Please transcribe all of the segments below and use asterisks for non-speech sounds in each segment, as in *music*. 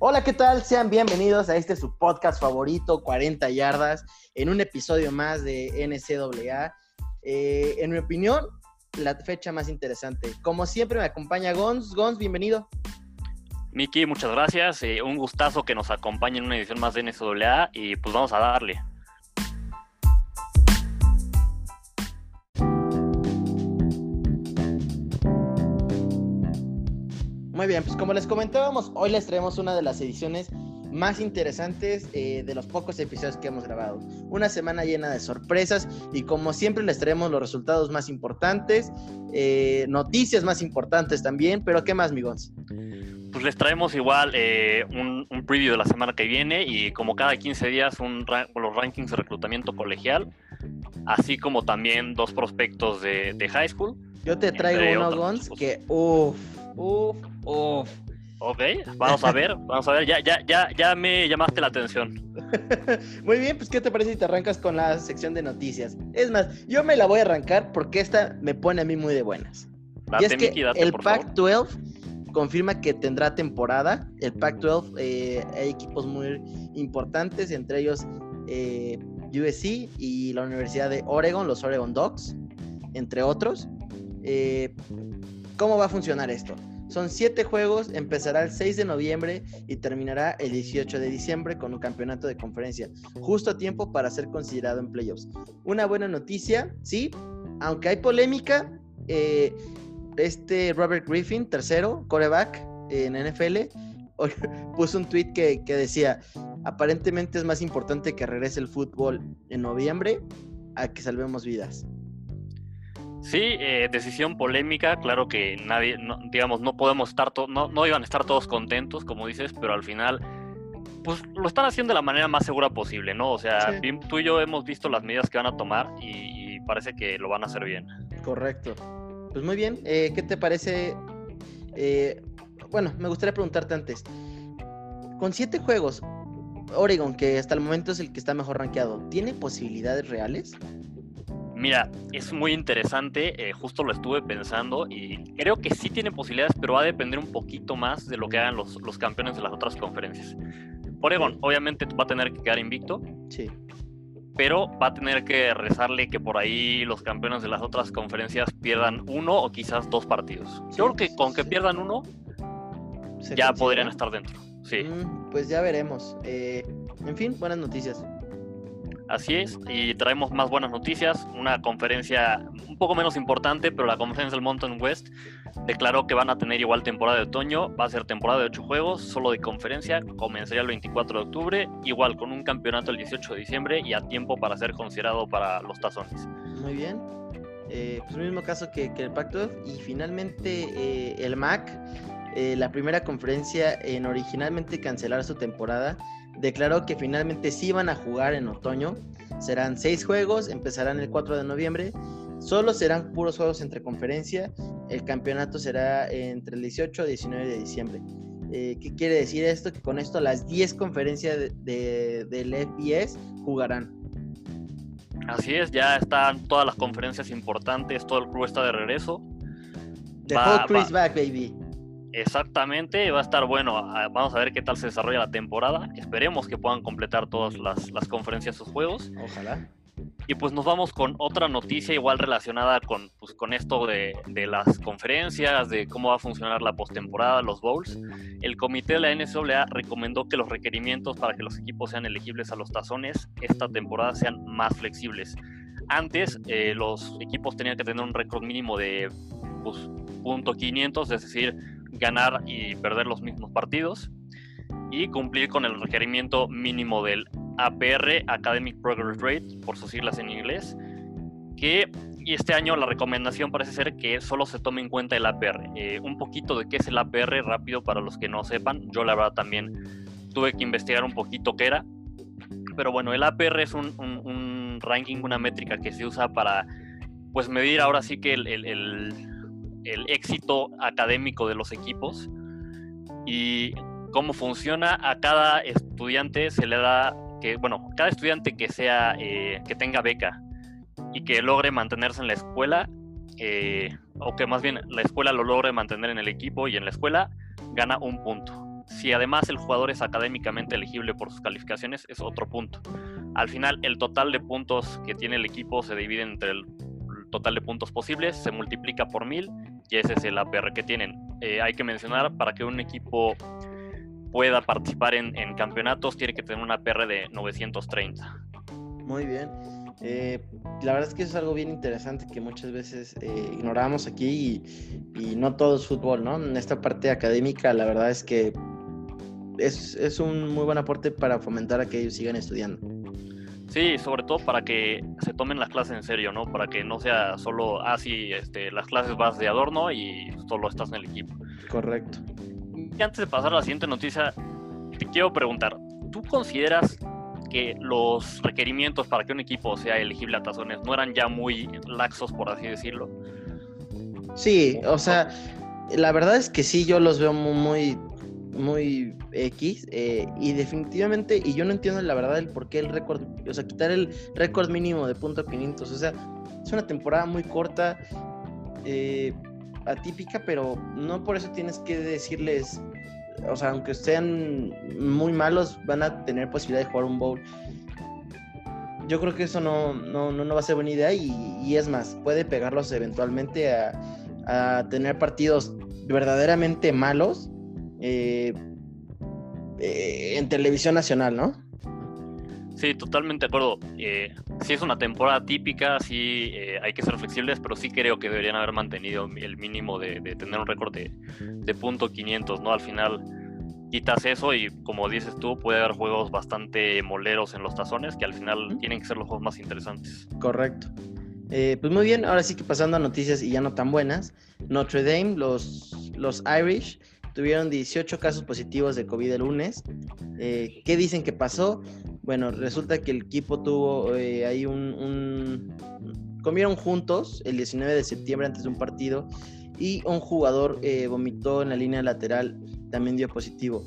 Hola, ¿qué tal? Sean bienvenidos a este su podcast favorito, 40 yardas, en un episodio más de NCAA. Eh, en mi opinión, la fecha más interesante. Como siempre me acompaña Gons. Gons, bienvenido. Miki, muchas gracias. Eh, un gustazo que nos acompañe en una edición más de NCAA y pues vamos a darle. Bien, pues como les comentábamos, hoy les traemos una de las ediciones más interesantes eh, de los pocos episodios que hemos grabado. Una semana llena de sorpresas y como siempre les traemos los resultados más importantes, eh, noticias más importantes también, pero ¿qué más, amigos? Pues les traemos igual eh, un, preview de la semana que viene y como cada 15 días un los rankings de reclutamiento colegial, así como también dos prospectos de, high school. Yo te traigo uno, Gons, que uff, uff, uff. Ok, vamos a ver, vamos a ver, ya, ya, ya, ya me llamaste la atención. *laughs* Muy bien, pues ¿qué te parece si te arrancas con la sección de noticias? Es más, yo me la voy a arrancar porque esta me pone a mí muy de buenas. y es que el Pac-12 confirma que tendrá temporada. El Pac-12 eh, hay equipos muy importantes, entre ellos eh, USC y la Universidad de Oregon, los Oregon Dogs, entre otros. Eh, ¿Cómo va a funcionar esto? Son siete juegos, empezará el 6 de noviembre y terminará el 18 de diciembre con un campeonato de conferencia, justo a tiempo para ser considerado en playoffs. Una buena noticia, sí, aunque hay polémica, eh, este Robert Griffin, tercero, coreback en NFL, *laughs* puso un tweet que, que decía, aparentemente es más importante que regrese el fútbol en noviembre a que salvemos vidas. Sí, eh, decisión polémica, claro que nadie, digamos, no podemos estar, no, no iban a estar todos contentos, como dices, pero al final, pues lo están haciendo de la manera más segura posible, ¿no? O sea, tú y yo hemos visto las medidas que van a tomar y, parece que lo van a hacer bien. Correcto. Pues muy bien, eh, ¿qué te parece? Eh, bueno, me gustaría preguntarte antes, con siete juegos, Oregon, que hasta el momento es el que está mejor rankeado, ¿tiene posibilidades reales? Mira, es muy interesante, eh, justo lo estuve pensando y creo que sí tiene posibilidades, pero va a depender un poquito más de lo que hagan los, los campeones de las otras conferencias. Oregon, obviamente va a tener que quedar invicto. Sí. Pero va a tener que rezarle que por ahí los campeones de las otras conferencias pierdan uno o quizás dos partidos. Yo creo que con que pierdan uno, ya podrían estar dentro. Sí. Mm, pues ya veremos. Eh, en fin, buenas noticias. Así es, y traemos más buenas noticias. Una conferencia un poco menos importante, pero la conferencia del Mountain West declaró que van a tener igual temporada de otoño. Va a ser temporada de ocho juegos, solo de conferencia. Comenzaría el 24 de octubre, igual con un campeonato el 18 de diciembre y a tiempo para ser considerado para los tazones. Muy bien. Eh, pues mismo caso que, el Pacto y finalmente eh, el MAC, eh, la primera conferencia en originalmente cancelar su temporada declaró que finalmente sí van a jugar en otoño. Serán seis juegos, empezarán el 4 de noviembre. Solo serán puros juegos entre conferencia. El campeonato será entre el 18 y 19 de diciembre. Eh, ¿Qué quiere decir esto? Que con esto las 10 conferencias de, del FBS jugarán. Así es, ya están todas las conferencias importantes, todo el club está de regreso. The whole Chris back, baby. Exactamente, va a estar bueno. Ah, vamos a ver qué tal se desarrolla la temporada. Esperemos que puedan completar todas las, las conferencias sus juegos. Ojalá. Y pues nos vamos con otra noticia igual relacionada con, pues, con esto de, de, las conferencias, de cómo va a funcionar la postemporada, los bowls. El comité de la NCAA recomendó que los requerimientos para que los equipos sean elegibles a los tazones esta temporada sean más flexibles. Antes eh, los equipos tenían que tener un récord mínimo de pues, punto .500, es decir, ganar y perder los mismos partidos y cumplir con el requerimiento mínimo del APR, Academic Progress Rate, por sus siglas en inglés, que y este año la recomendación parece ser que solo se tome en cuenta el APR. Eh, un poquito de qué es el APR rápido para los que no sepan. Yo la verdad también tuve que investigar un poquito qué era. Pero bueno, el APR es un, ranking, una métrica que se usa para pues medir ahora sí que el éxito académico de los equipos y cómo funciona a cada estudiante se le da que bueno cada estudiante que sea eh, que tenga beca y que logre mantenerse en la escuela eh, o que más bien la escuela lo logre mantener en el equipo y en la escuela gana un punto Si además el jugador es académicamente elegible por sus calificaciones, es otro punto. Al final, el total de puntos que tiene el equipo se divide entre el total de puntos posibles, se multiplica por mil y ese es el APR que tienen. Eh, hay que mencionar, para que un equipo pueda participar en, campeonatos, tiene que tener un APR de 930. Muy bien. Eh, la verdad es que eso es algo bien interesante que muchas veces eh, ignoramos aquí y, no todo es fútbol, ¿no? En esta parte académica, la verdad es que es, es un muy buen aporte para fomentar a que ellos sigan estudiando. Sí, sobre todo para que se tomen las clases en serio, ¿no? Para que no sea solo, así, ah, este, las clases vas de adorno y solo estás en el equipo. Correcto. Y antes de pasar a la siguiente noticia, te quiero preguntar, ¿tú consideras que los requerimientos para que un equipo sea elegible a tazones no eran ya muy laxos, por así decirlo? Sí, o sea, la verdad es que sí, yo los veo muy, muy X eh, y definitivamente, y yo no entiendo la verdad el por qué el récord, o sea, quitar el récord mínimo de punto 500, o sea, es una temporada muy corta, eh, atípica, pero no por eso tienes que decirles, o sea, aunque sean muy malos, van a tener posibilidad de jugar un bowl. Yo creo que eso no, no, no, va a ser buena idea y, es más, puede pegarlos eventualmente a, a tener partidos verdaderamente malos eh, eh, en televisión nacional, ¿no? Sí, totalmente de acuerdo. Eh, sí es una temporada típica, sí hay que ser flexibles, pero sí creo que deberían haber mantenido el mínimo de, tener un récord de, de, punto 500, ¿no? Al final quitas eso y como dices tú, puede haber juegos bastante moleros en los tazones que al final tienen que ser los juegos más interesantes. Correcto. pues muy bien, ahora sí que pasando a noticias y ya no tan buenas. Notre Dame, los, los Irish, tuvieron 18 casos positivos de COVID el lunes. Eh, ¿Qué dicen que pasó? Bueno, resulta que el equipo tuvo eh, ahí un, Comieron juntos el 19 de septiembre antes de un partido y un jugador eh, vomitó en la línea lateral, también dio positivo.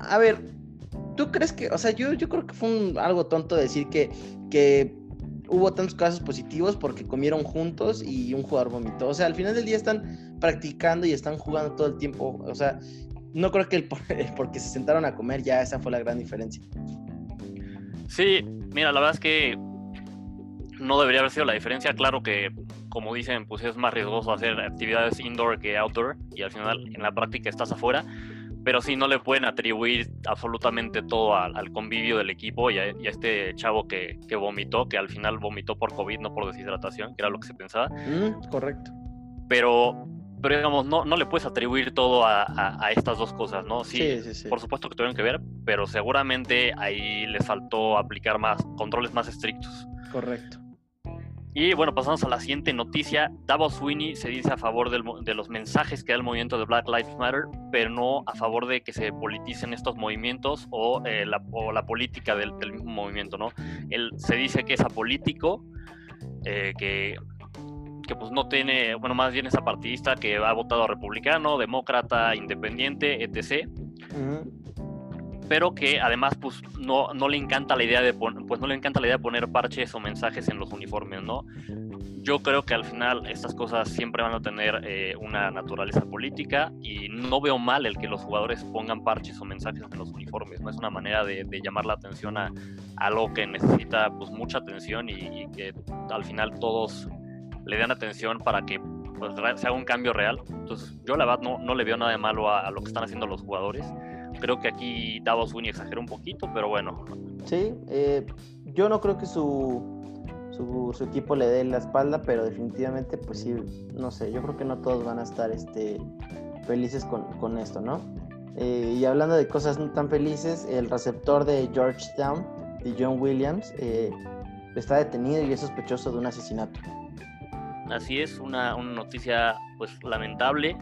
a ver, ¿tú crees que, o sea, yo, yo creo que fue algo tonto decir que, que hubo tantos casos positivos porque comieron juntos y un jugador vomitó. O sea, al final del día están practicando y están jugando todo el tiempo. O sea, no creo que el, porque *laughs* se sentaron a comer ya esa fue la gran diferencia. Sí, mira, la verdad es que no debería haber sido la diferencia. Claro que, como dicen, pues es más riesgoso hacer actividades indoor que outdoor y al final en la práctica estás afuera pero sí no le pueden atribuir absolutamente todo al, convivio del equipo y a, este chavo que, vomitó, que al final vomitó por COVID, no por deshidratación, que era lo que se pensaba. Mm, correcto. Pero, pero digamos, no, no le puedes atribuir todo a, estas dos cosas, ¿no? Sí, sí, sí, por supuesto que tuvieron que ver, pero seguramente ahí les faltó aplicar más controles más estrictos. Correcto. Y bueno, pasamos a la siguiente noticia. Davos Sweeney se dice a favor de los mensajes que da el movimiento de Black Lives Matter, pero no a favor de que se politicen estos movimientos o, eh, la, la, política del, mismo movimiento, ¿no? Él se dice que es apolítico, eh, que, que pues no tiene, bueno, más bien es apartidista, que ha votado republicano, demócrata, independiente, etc pero que además pues no, no le encanta la idea de pues no le encanta la idea de poner parches o mensajes en los uniformes, ¿no? Yo creo que al final estas cosas siempre van a tener eh, una naturaleza política y no veo mal el que los jugadores pongan parches o mensajes en los uniformes, ¿no? Es una manera de, llamar la atención a, algo que necesita pues mucha atención y, que al final todos le den atención para que pues, se haga un cambio real. Entonces yo la verdad no, no le veo nada de malo a, a lo que están haciendo los jugadores Creo que aquí Davos Sweeney exageró un poquito, pero bueno. Sí, eh, yo no creo que su, su, equipo le dé la espalda, pero definitivamente, pues sí, no sé, yo creo que no todos van a estar este, felices con, esto, ¿no? Eh, y hablando de cosas no tan felices, el receptor de Georgetown, de John Williams, eh, está detenido y es sospechoso de un asesinato. Así es, una, noticia pues lamentable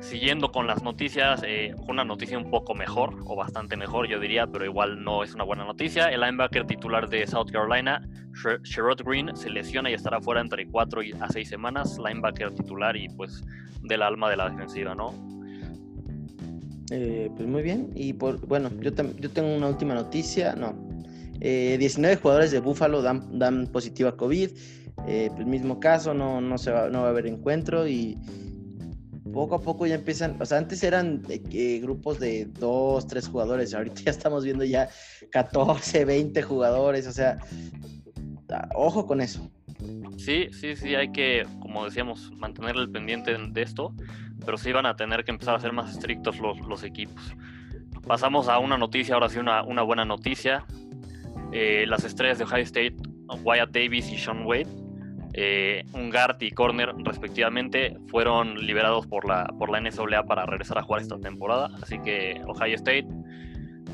siguiendo con las noticias, eh, una noticia un poco mejor, o bastante mejor, yo diría, pero igual no es una buena noticia. El linebacker titular de South Carolina, Sherrod Green, se lesiona y estará fuera entre 4 a 6 semanas. Linebacker titular y pues del alma de la defensiva, ¿no? Eh, pues muy bien. Y por, bueno, yo, yo tengo una última noticia. No. 19 eh, jugadores de Buffalo dan, dan positiva COVID. El pues mismo caso, no, no, se va, no va a haber encuentro y poco a poco ya empiezan, o sea, antes eran eh, grupos de dos, tres jugadores, ahorita *laughs* ya estamos viendo ya 14, 20 jugadores, o sea, ah, ojo con eso. Sí, sí, sí, hay que, como decíamos, mantener el pendiente de esto, pero sí van a tener que empezar a ser más estrictos los, los equipos. Pasamos a una noticia, ahora sí una, una buena noticia. Eh, las estrellas de Ohio State, Wyatt Davis y Sean Wade, eh, y corner respectivamente, fueron liberados por la, por la para regresar a jugar esta temporada. Así que Ohio State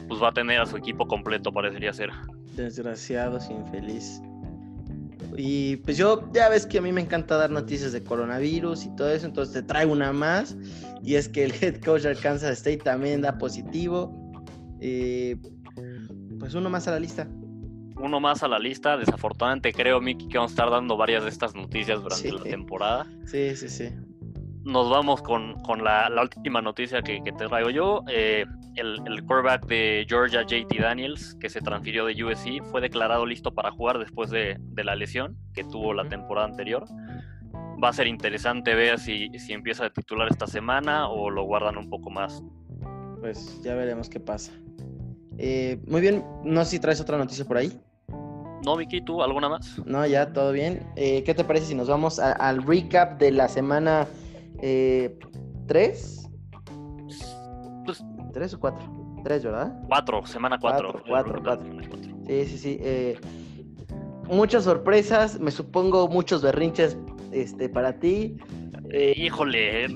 pues va a tener a su equipo completo, parecería ser. Desgraciados, infeliz. Y pues yo, ya ves que a mí me encanta dar noticias de coronavirus y todo eso, entonces te traigo una más. Y es que el head coach de Kansas State también da positivo. Eh, pues uno más a la lista. Uno más a la lista. Desafortunadamente creo, Miki, que vamos a estar dando varias de estas noticias durante la temporada. Sí, sí, sí nos vamos con, la, última noticia que, te traigo yo. Eh, el, el, quarterback de Georgia, JT Daniels, que se transfirió de USC, fue declarado listo para jugar después de, la lesión que tuvo la temporada anterior. Va a ser interesante ver si, si empieza a titular esta semana o lo guardan un poco más. Pues ya veremos qué pasa. Eh, muy bien, no sé si traes otra noticia por ahí. No, Vicky, ¿tú alguna más? No, ya, todo bien. Eh, ¿Qué te parece si nos vamos al recap de la semana eh, ¿Tres? Pues, ¿Tres o cuatro? Tres, ¿verdad? Cuatro, semana cuatro. Cuatro, cuatro, Sí, sí, sí. Eh, muchas sorpresas, me supongo muchos berrinches este, para ti. Eh, híjole,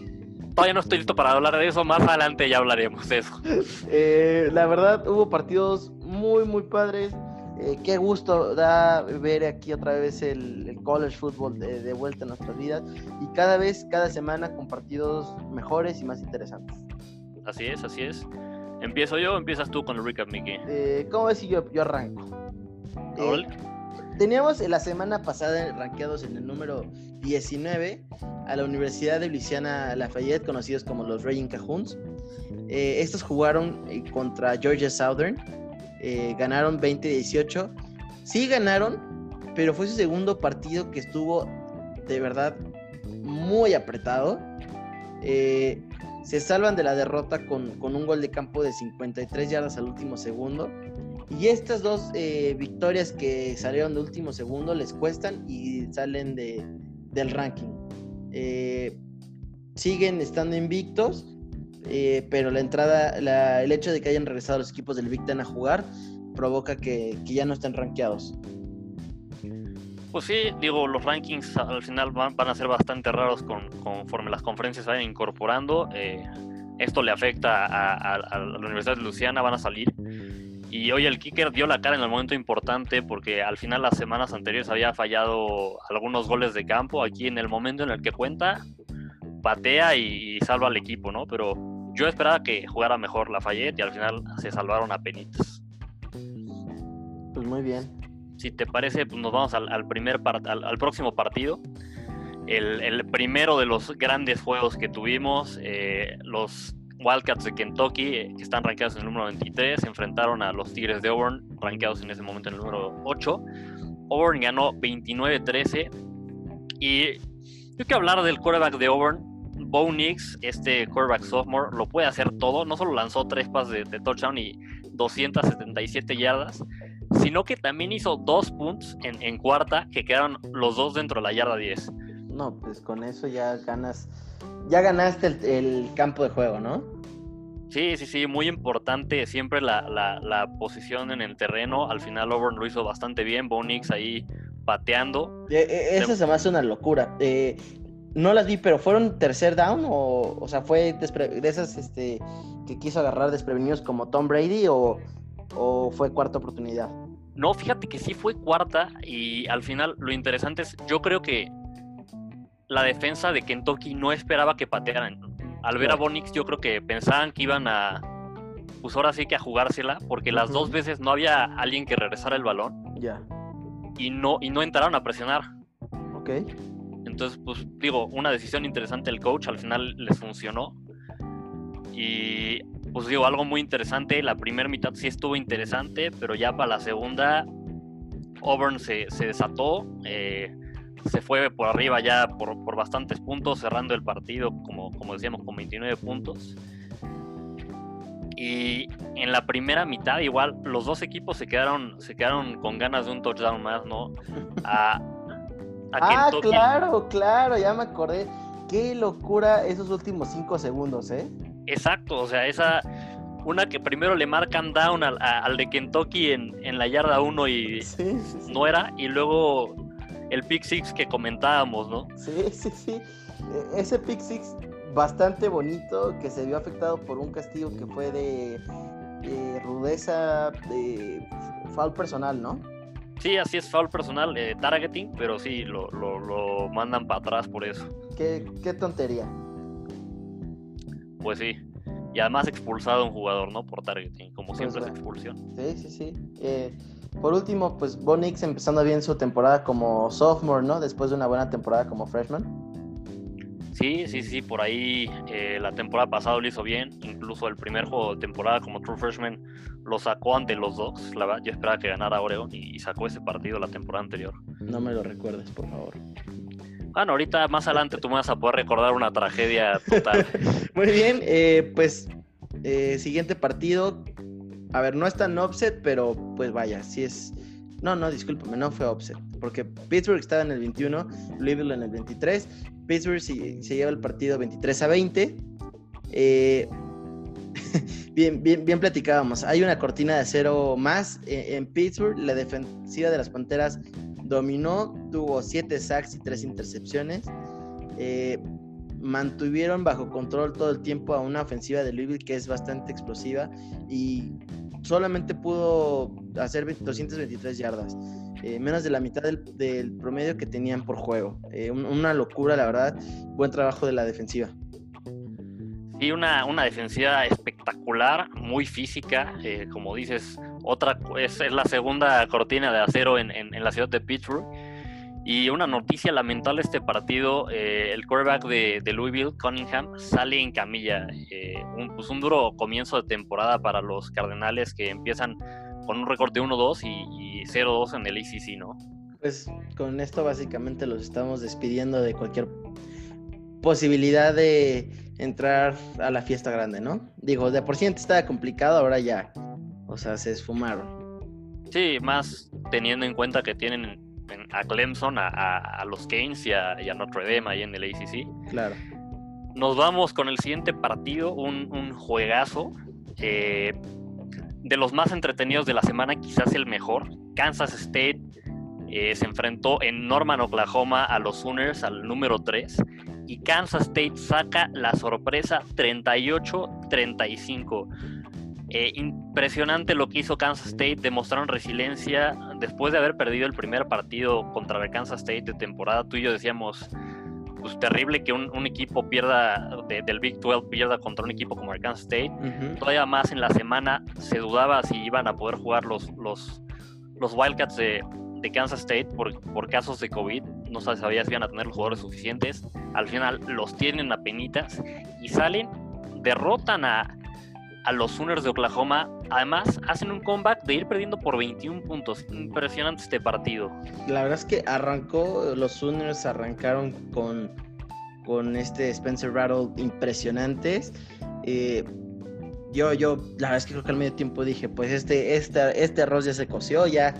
todavía no estoy listo para hablar de eso, más adelante ya hablaremos de eso. *laughs* Eh, la verdad, hubo partidos muy, muy padres. Eh, qué gusto da ver aquí otra vez el, college football de, vuelta en nuestras vidas y cada vez, cada semana con partidos mejores y más interesantes. Así es, así es. ¿Empiezo yo o empiezas tú con el recap, Mickey? Eh, ¿Cómo ves si yo, yo arranco? Eh, teníamos la semana pasada rankeados en el número 19 a la Universidad de Luisiana Lafayette, conocidos como los Raging Cajuns. estos jugaron contra Georgia Southern eh, ganaron 20-18. Sí ganaron, pero fue su segundo partido que estuvo de verdad muy apretado. Eh, se salvan de la derrota con, un gol de campo de 53 yardas al último segundo. Y estas dos eh, victorias que salieron de último segundo les cuestan y salen de, del ranking. siguen estando invictos eh, pero la entrada, el hecho de que hayan regresado los equipos del Big Ten a jugar provoca que, ya no estén rankeados. Pues sí, digo, los rankings al final van, a ser bastante raros conforme las conferencias vayan incorporando. Eh, esto le afecta a, la Universidad de Luciana, van a salir. Y hoy el kicker dio la cara en el momento importante porque al final las semanas anteriores había fallado algunos goles de campo. Aquí en el momento en el que cuenta, patea y, y salva al equipo, ¿no? Pero yo esperaba que jugara mejor Lafayette y al final se salvaron a penitas. Pues muy bien. Si te parece, pues nos vamos al, primer al, próximo partido. El, primero de los grandes juegos que tuvimos, eh, los Wildcats de Kentucky, eh, que están rankeados en el número 23, se enfrentaron a los Tigres de Auburn, rankeados en ese momento en el número 8. Auburn ganó 29-13 y tengo que hablar del quarterback de Auburn, Bo Nix, este quarterback sophomore, lo puede hacer todo. No solo lanzó tres pases de, touchdown y 277 yardas, sino que también hizo dos puntos en, cuarta que quedaron los dos dentro de la yarda 10. No, pues con eso ya ganas, ya ganaste el, campo de juego, ¿no? Sí, sí, sí, muy importante siempre la, posición en el terreno. Al final Auburn lo hizo bastante bien, Bo Nix ahí pateando. Eh, eh, eso se me hace una locura. Eh, no las vi, pero ¿fueron tercer down o, o sea, fue de esas este, que quiso agarrar desprevenidos como Tom Brady o, fue cuarta oportunidad? No, fíjate que sí fue cuarta y al final lo interesante es, yo creo que la defensa de Kentucky no esperaba que patearan. Al ver a Bonix yo creo que pensaban que iban a, pues ahora sí que a jugársela, porque las dos veces no había alguien que regresara el balón. Ya. Y no, y no entraron a presionar. Ok. Entonces, pues digo, una decisión interesante del coach, al final les funcionó. Y pues digo, algo muy interesante, la primera mitad sí estuvo interesante, pero ya para la segunda, Auburn se, desató, eh, se fue por arriba ya por, por bastantes puntos, cerrando el partido, como, como decíamos, con 29 puntos. Y en la primera mitad, igual, los dos equipos se quedaron, se quedaron con ganas de un touchdown más, ¿no? Ah, claro, claro, ya me acordé. Qué locura esos últimos cinco segundos, ¿eh? Exacto, o sea, esa. Una que primero le marcan down al, de Kentucky en, en, la yarda 1 y no era, y luego el pick six que comentábamos, ¿no? Sí, sí, sí. E, ese pick six bastante bonito que se vio afectado por un castigo que fue de, rudeza, de foul personal, ¿no? Sí, así es, foul personal, eh, targeting, pero sí, lo, lo, mandan para atrás por eso. Qué, qué tontería. Pues sí. Y además expulsado un jugador, ¿no? Por targeting, como pues siempre es expulsión. Sí, sí, sí. Eh, por último, pues Bonix empezando bien su temporada como sophomore, ¿no? Después de una buena temporada como freshman. Sí, sí, sí, por ahí eh, la temporada pasada lo hizo bien, incluso el primer juego de temporada como True Freshman lo sacó ante los dos, la verdad, yo esperaba que ganara Oregon y, sacó ese partido la temporada anterior. No me lo recuerdes, por favor. Bueno, ahorita más adelante tú me vas a poder recordar una tragedia total. *laughs* Muy bien, eh, pues eh, siguiente partido, a ver, no es tan offset, pero pues vaya, sí es... No, no, discúlpame, no fue offset, porque Pittsburgh estaba en el 21, Louisville en el 23, Pittsburgh se, lleva el partido 23 a 20. Eh, *laughs* bien, bien, bien platicábamos. Hay una cortina de acero más en, Pittsburgh. La defensiva de las Panteras dominó, tuvo 7 sacks y 3 intercepciones. Eh, mantuvieron bajo control todo el tiempo a una ofensiva de Louisville que es bastante explosiva y solamente pudo hacer 223 yardas. Eh, menos de la mitad del, promedio que tenían por juego. Eh, una locura, la verdad. Buen trabajo de la defensiva. Sí, una, una defensiva espectacular, muy física, eh, como dices, otra es, es, la segunda cortina de acero en, en, la ciudad de Pittsburgh. Y una noticia lamentable este partido, el quarterback de, de, Louisville, Cunningham, sale en camilla. un, pues un duro comienzo de temporada para los Cardenales que empiezan con un récord de 1-2 y, 0-2 en el ACC, ¿no? Pues con esto básicamente los estamos despidiendo de cualquier posibilidad de entrar a la fiesta grande, ¿no? Digo, de por sí antes estaba complicado, ahora ya, o sea, se esfumaron. Sí, más teniendo en cuenta que tienen a Clemson, a, los Canes y a, Notre Dame ahí en el ACC. Claro. Nos vamos con el siguiente partido, un, un juegazo. Eh, de los más entretenidos de la semana, quizás el mejor. Kansas State eh, se enfrentó en Norman, Oklahoma, a los Sooners, al número 3. Y Kansas State saca la sorpresa 38-35. Eh, impresionante lo que hizo Kansas State, demostraron resiliencia después de haber perdido el primer partido contra el Kansas State de temporada. Tú y yo decíamos, pues terrible que un, equipo pierda, del Big 12 pierda contra un equipo como Arkansas State. Todavía más en la semana se dudaba si iban a poder jugar los, los, los Wildcats de, Kansas State por, por, casos de COVID. No se sabía si iban a tener los jugadores suficientes. Al final los tienen a penitas y salen, derrotan a, a los Sooners de Oklahoma. Además, hacen un comeback de ir perdiendo por 21 puntos. Impresionante este partido. La verdad es que arrancó, los Sooners arrancaron con, con este Spencer Rattle impresionantes. Eh, yo, yo, la verdad es que creo que al medio tiempo dije, pues este, este, este arroz ya se coció, ya,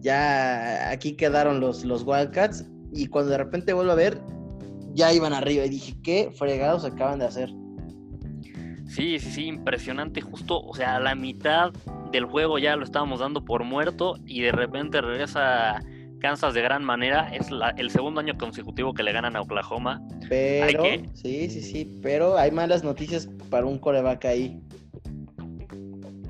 ya aquí quedaron los, los Wildcats. Y cuando de repente vuelvo a ver, ya iban arriba. Y dije, ¿qué fregados acaban de hacer? Sí, sí, sí, impresionante. Justo, o sea, a la mitad del juego ya lo estábamos dando por muerto y de repente regresa Kansas de gran manera. Es el segundo año consecutivo que le ganan a Oklahoma. Pero, sí, sí, sí, pero hay malas noticias para un coreback ahí.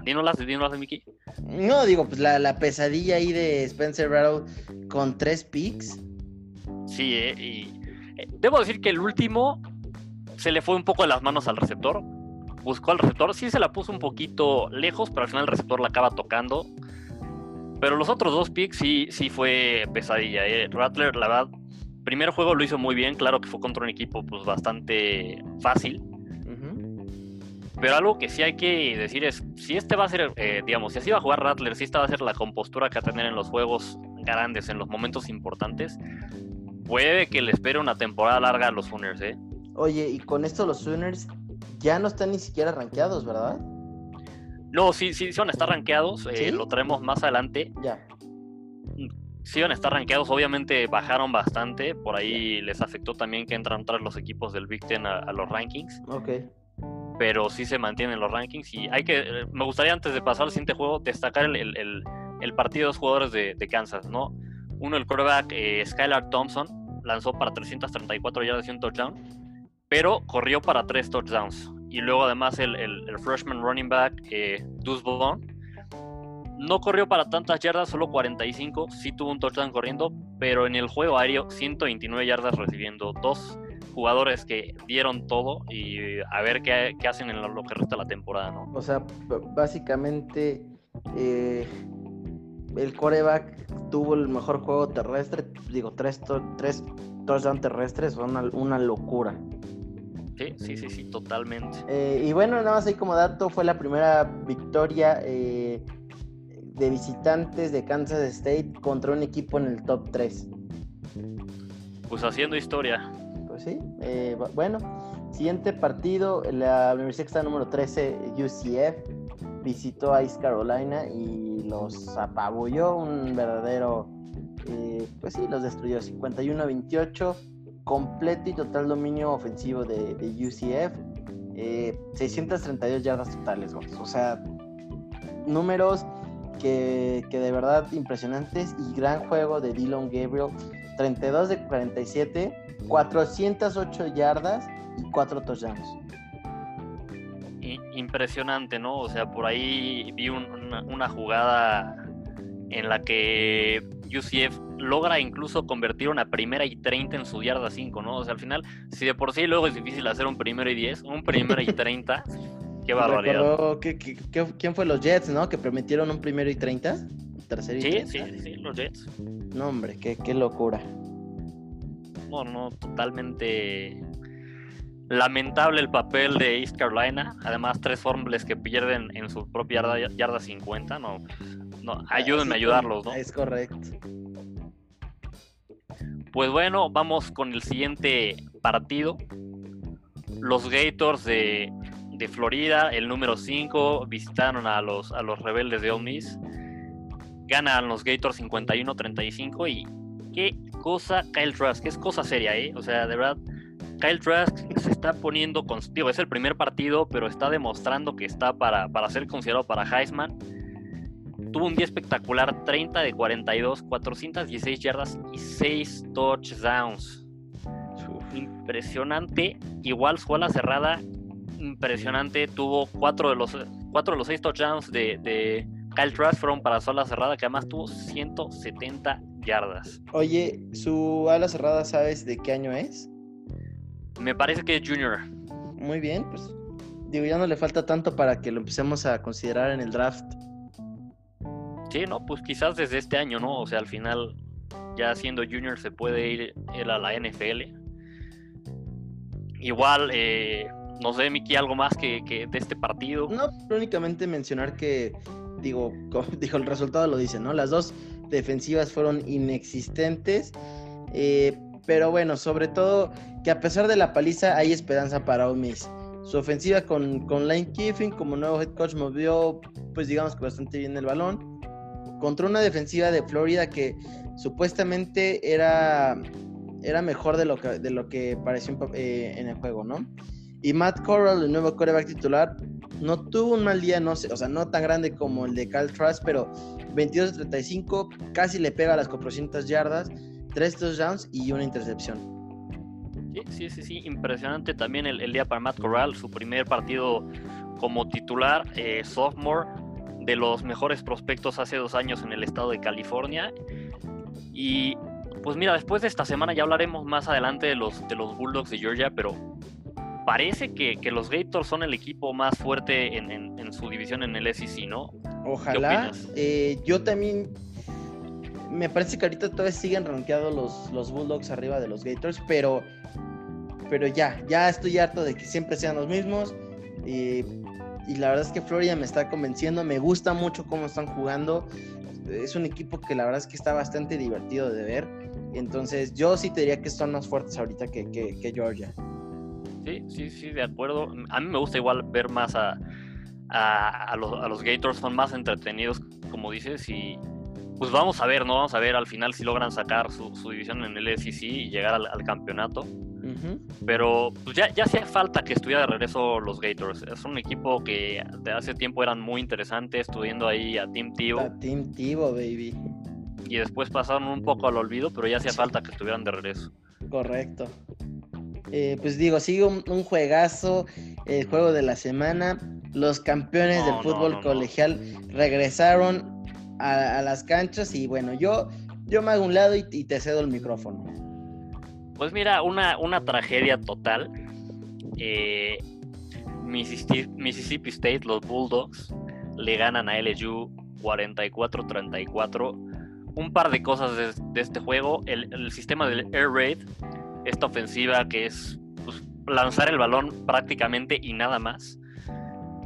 Dínolas, dínolas de Mickey. No, digo, pues la, pesadilla ahí de Spencer Rattle con tres picks. Sí, eh, y eh, debo decir que el último se le fue un poco de las manos al receptor buscó al receptor, sí se la puso un poquito lejos, pero al final el receptor la acaba tocando. Pero los otros dos picks sí, sí fue pesadilla. Eh. Rattler, la verdad, primer juego lo hizo muy bien, claro que fue contra un equipo pues bastante fácil. Pero algo que sí hay que decir es, si este va a ser, eh, digamos, si así va a jugar Rattler, si esta va a ser la compostura que va a tener en los juegos grandes, en los momentos importantes, puede que le espere una temporada larga a los Sooners, ¿eh? Oye, y con esto los Sooners ya no están ni siquiera rankeados, ¿verdad? No, sí, sí, son estar rankeados. Eh, lo traemos más adelante. Ya. Sí, van a estar rankeados. Obviamente bajaron bastante. Por ahí les afectó también que entran tras los equipos del Big Ten a, los rankings. Ok. Pero sí se mantienen los rankings. Y hay que. Me gustaría, antes de pasar al siguiente juego, destacar el, partido de dos jugadores de, Kansas, ¿no? Uno, el quarterback eh, Skylar Thompson, lanzó para 334 yardas y un touchdown. Pero corrió para tres touchdowns y luego además el, freshman running back eh, Deuce no corrió para tantas yardas, solo 45, sí tuvo un touchdown corriendo, pero en el juego aéreo 129 yardas recibiendo dos jugadores que dieron todo y a ver qué, hacen en lo, que resta la temporada, ¿no? O sea, básicamente eh, el coreback tuvo el mejor juego terrestre, digo, tres, tres touchdowns terrestres, son una locura. Sí, sí, sí, sí, totalmente. Eh, y bueno, nada más ahí como dato, fue la primera victoria eh, de visitantes de Kansas State contra un equipo en el top 3. Pues haciendo historia. Pues sí, eh, bueno, siguiente partido, la universidad que está número 13, UCF, visitó a East Carolina y los apabulló, un verdadero, pues sí, los destruyó 51-28 completo y total dominio ofensivo de, UCF. 632 eh, yardas totales, o sea, números que, de verdad impresionantes y gran juego de Dylan Gabriel, 32 de 47, 408 yardas y 4 touchdowns. Impresionante, ¿no? O sea, por ahí vi una jugada en la que UCF logra incluso convertir una primera y 30 en su yarda 5, ¿no? O sea, al final, si de por sí luego es difícil hacer un primero y 10, un primero y *laughs* 30, qué barbaridad. quién fue los Jets, no? Que permitieron un primero y 30. Tercero y sí, sí, sí, los Jets. No, hombre, qué, qué locura. No, no, totalmente lamentable el papel de East Carolina. Además, tres fumbles que pierden en su propia yarda, yarda 50, ¿no? no ayúdenme a ayudarlos, ¿no? Es correcto. Pues bueno, vamos con el siguiente partido. Los Gators de, Florida, el número 5, visitaron a los, a los rebeldes de Ole Miss. Ganan los Gators 51-35 y qué cosa Kyle Trask, es cosa seria, ¿eh? O sea, de verdad, Kyle Trask se está poniendo, con, digo, es el primer partido, pero está demostrando que está para, para ser considerado para Heisman tuvo un día espectacular, 30 de 42, 416 yardas y 6 touchdowns. Impresionante. Igual su ala cerrada, impresionante. Tuvo 4 de los, cuatro de los 6 touchdowns de, de Kyle Trask fueron para su ala cerrada, que además tuvo 170 yardas. Oye, ¿su ala cerrada sabes de qué año es? Me parece que es junior. Muy bien, pues digo, ya no le falta tanto para que lo empecemos a considerar en el draft. Sí, no, pues quizás desde este año, ¿no? O sea, al final, ya siendo junior se puede ir él a la NFL. Igual, eh, no sé, Miki, algo más que, de este partido. No, únicamente mencionar que, digo, *laughs* dijo el resultado lo dice, ¿no? Las dos defensivas fueron inexistentes. Eh, pero bueno, sobre todo que a pesar de la paliza hay esperanza para Ole Su ofensiva con, con Lane Kiffin como nuevo head coach movió, pues digamos que bastante bien el balón. Contra una defensiva de Florida que supuestamente era, era mejor de lo que, de lo que pareció eh, en el juego, ¿no? Y Matt Corral, el nuevo coreback titular, no tuvo un mal día, no sé, o sea, no tan grande como el de Cal Trask, pero 22-35, casi le pega a las 400 yardas, 3 touchdowns y una intercepción. Sí, sí, sí, impresionante también el, día para Matt Corral, su primer partido como titular, eh, sophomore, de los mejores prospectos hace dos años en el estado de California. Y pues mira, después de esta semana ya hablaremos más adelante de los, de los Bulldogs de Georgia, pero parece que, los Gators son el equipo más fuerte en, su división en el SEC, ¿no? Ojalá. Eh, yo también me parece que ahorita todavía siguen rankeados los, los Bulldogs arriba de los Gators, pero, pero ya, ya estoy harto de que siempre sean los mismos. y y la verdad es que Florida me está convenciendo, me gusta mucho cómo están jugando. Es un equipo que la verdad es que está bastante divertido de ver. Entonces, yo sí te diría que son más fuertes ahorita que, que, Georgia. Sí, sí, sí, de acuerdo. A mí me gusta igual ver más a, a, los, a los Gators, son más entretenidos, como dices, y pues vamos a ver, ¿no? Vamos a ver al final si logran sacar su, división en el SEC y llegar al, campeonato. Pero pues ya, ya hacía falta que estuviera de regreso los Gators. Es un equipo que de hace tiempo eran muy interesantes, estudiando ahí a Team Tivo. A Team Tivo, baby. Y después pasaron un poco al olvido, pero ya hacía falta que estuvieran de regreso. Correcto. Eh, pues digo, sigue un, juegazo, el juego de la semana. Los campeones del fútbol colegial regresaron a, las canchas y bueno, yo, yo me hago un lado y, te cedo el micrófono. Pues mira, una, una tragedia total. Eh, Mississippi, State, los Bulldogs, le ganan a LSU 44-34. Un par de cosas de, este juego. El, sistema del Air Raid, esta ofensiva que es pues, lanzar el balón prácticamente y nada más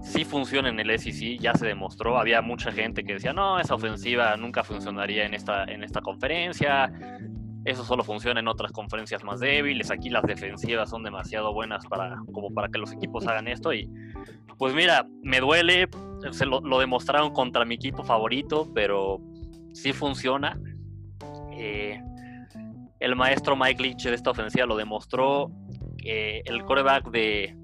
sí funciona en el SEC, ya se demostró. Había mucha gente que decía, no, esa ofensiva nunca funcionaría en esta, en esta conferencia. Eso solo funciona en otras conferencias más débiles. Aquí las defensivas son demasiado buenas para, como para que los equipos hagan esto. Y pues mira, me duele. Se lo, demostraron contra mi equipo favorito, pero sí funciona. Eh, el maestro Mike Leach de esta ofensiva lo demostró. el coreback de,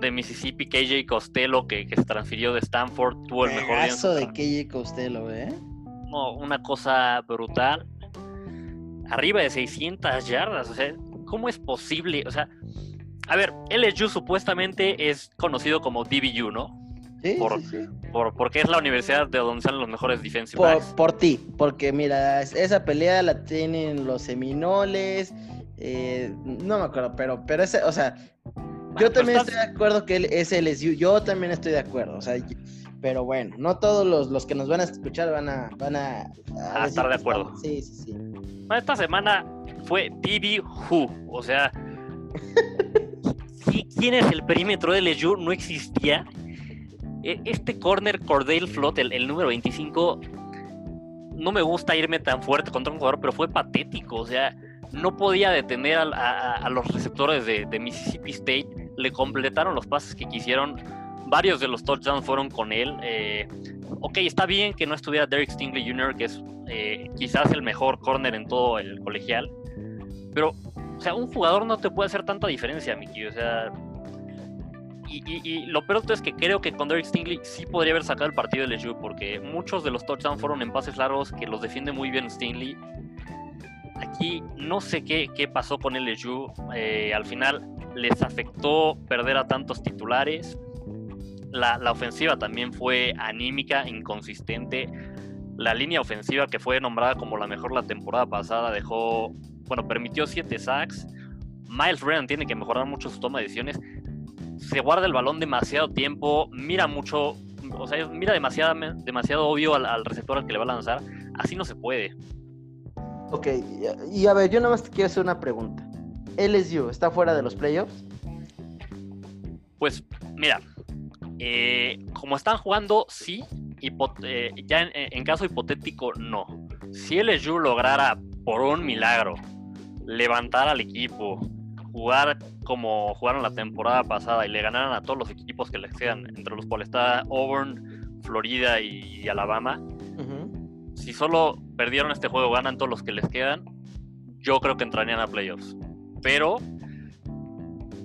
de Mississippi, KJ Costello, que, se transfirió de Stanford, tuvo el mejor día. de KJ Costello, ¿eh? No, una cosa brutal. Arriba de 600 yardas, o sea, ¿cómo es posible? O sea, a ver, LSU supuestamente es conocido como DBU, ¿no? Sí, por, sí, Por, porque es la universidad de donde salen los mejores defensive por, Por ti, porque mira, esa pelea la tienen los Seminoles, eh, no me acuerdo, pero, pero ese, o sea, yo también estoy de acuerdo que él es LSU. Yo también estoy de acuerdo. O sea, pero bueno, no todos los, que nos van a escuchar van a, van a, estar de acuerdo. Sí, sí, sí. esta semana fue BB Who. O sea, ¿quién es el perímetro de LSU? No existía. E, este corner Cordell Flot, el, número 25, no me gusta irme tan fuerte contra un jugador, pero fue patético. O sea, no podía detener a, los receptores de, Mississippi State, le completaron los pases que quisieron, varios de los touchdowns fueron con él. Eh, ok, está bien que no estuviera Derek Stingley Jr., que es eh, quizás el mejor corner en todo el colegial, pero, o sea, un jugador no te puede hacer tanta diferencia, Mickey, o sea... Y, lo peor es que creo que con Derek Stingley sí podría haber sacado el partido de LSU, porque muchos de los touchdowns fueron en pases largos que los defiende muy bien Stingley Aquí no sé qué, qué pasó con LSU. Eh, al final les afectó perder a tantos titulares. La, ofensiva también fue anímica, inconsistente. La línea ofensiva que fue nombrada como la mejor la temporada pasada dejó, bueno, permitió siete sacks. Miles Brennan tiene que mejorar mucho su toma de decisiones. Se guarda el balón demasiado tiempo, mira mucho, o sea, mira demasiado, demasiado obvio al receptor al que le va a lanzar. Así no se puede. Ok, y a ver, yo nada más te quiero hacer una pregunta. ¿LSU está fuera de los playoffs? Pues mira, eh, como están jugando, sí, eh, ya en, caso hipotético, no. Si LSU lograra, por un milagro, levantar al equipo, jugar como jugaron la temporada pasada y le ganaran a todos los equipos que les quedan, entre los cuales está Auburn, Florida y, Alabama, si solo perdieron este juego, ganan todos los que les quedan, yo creo que entrarían a playoffs. Pero,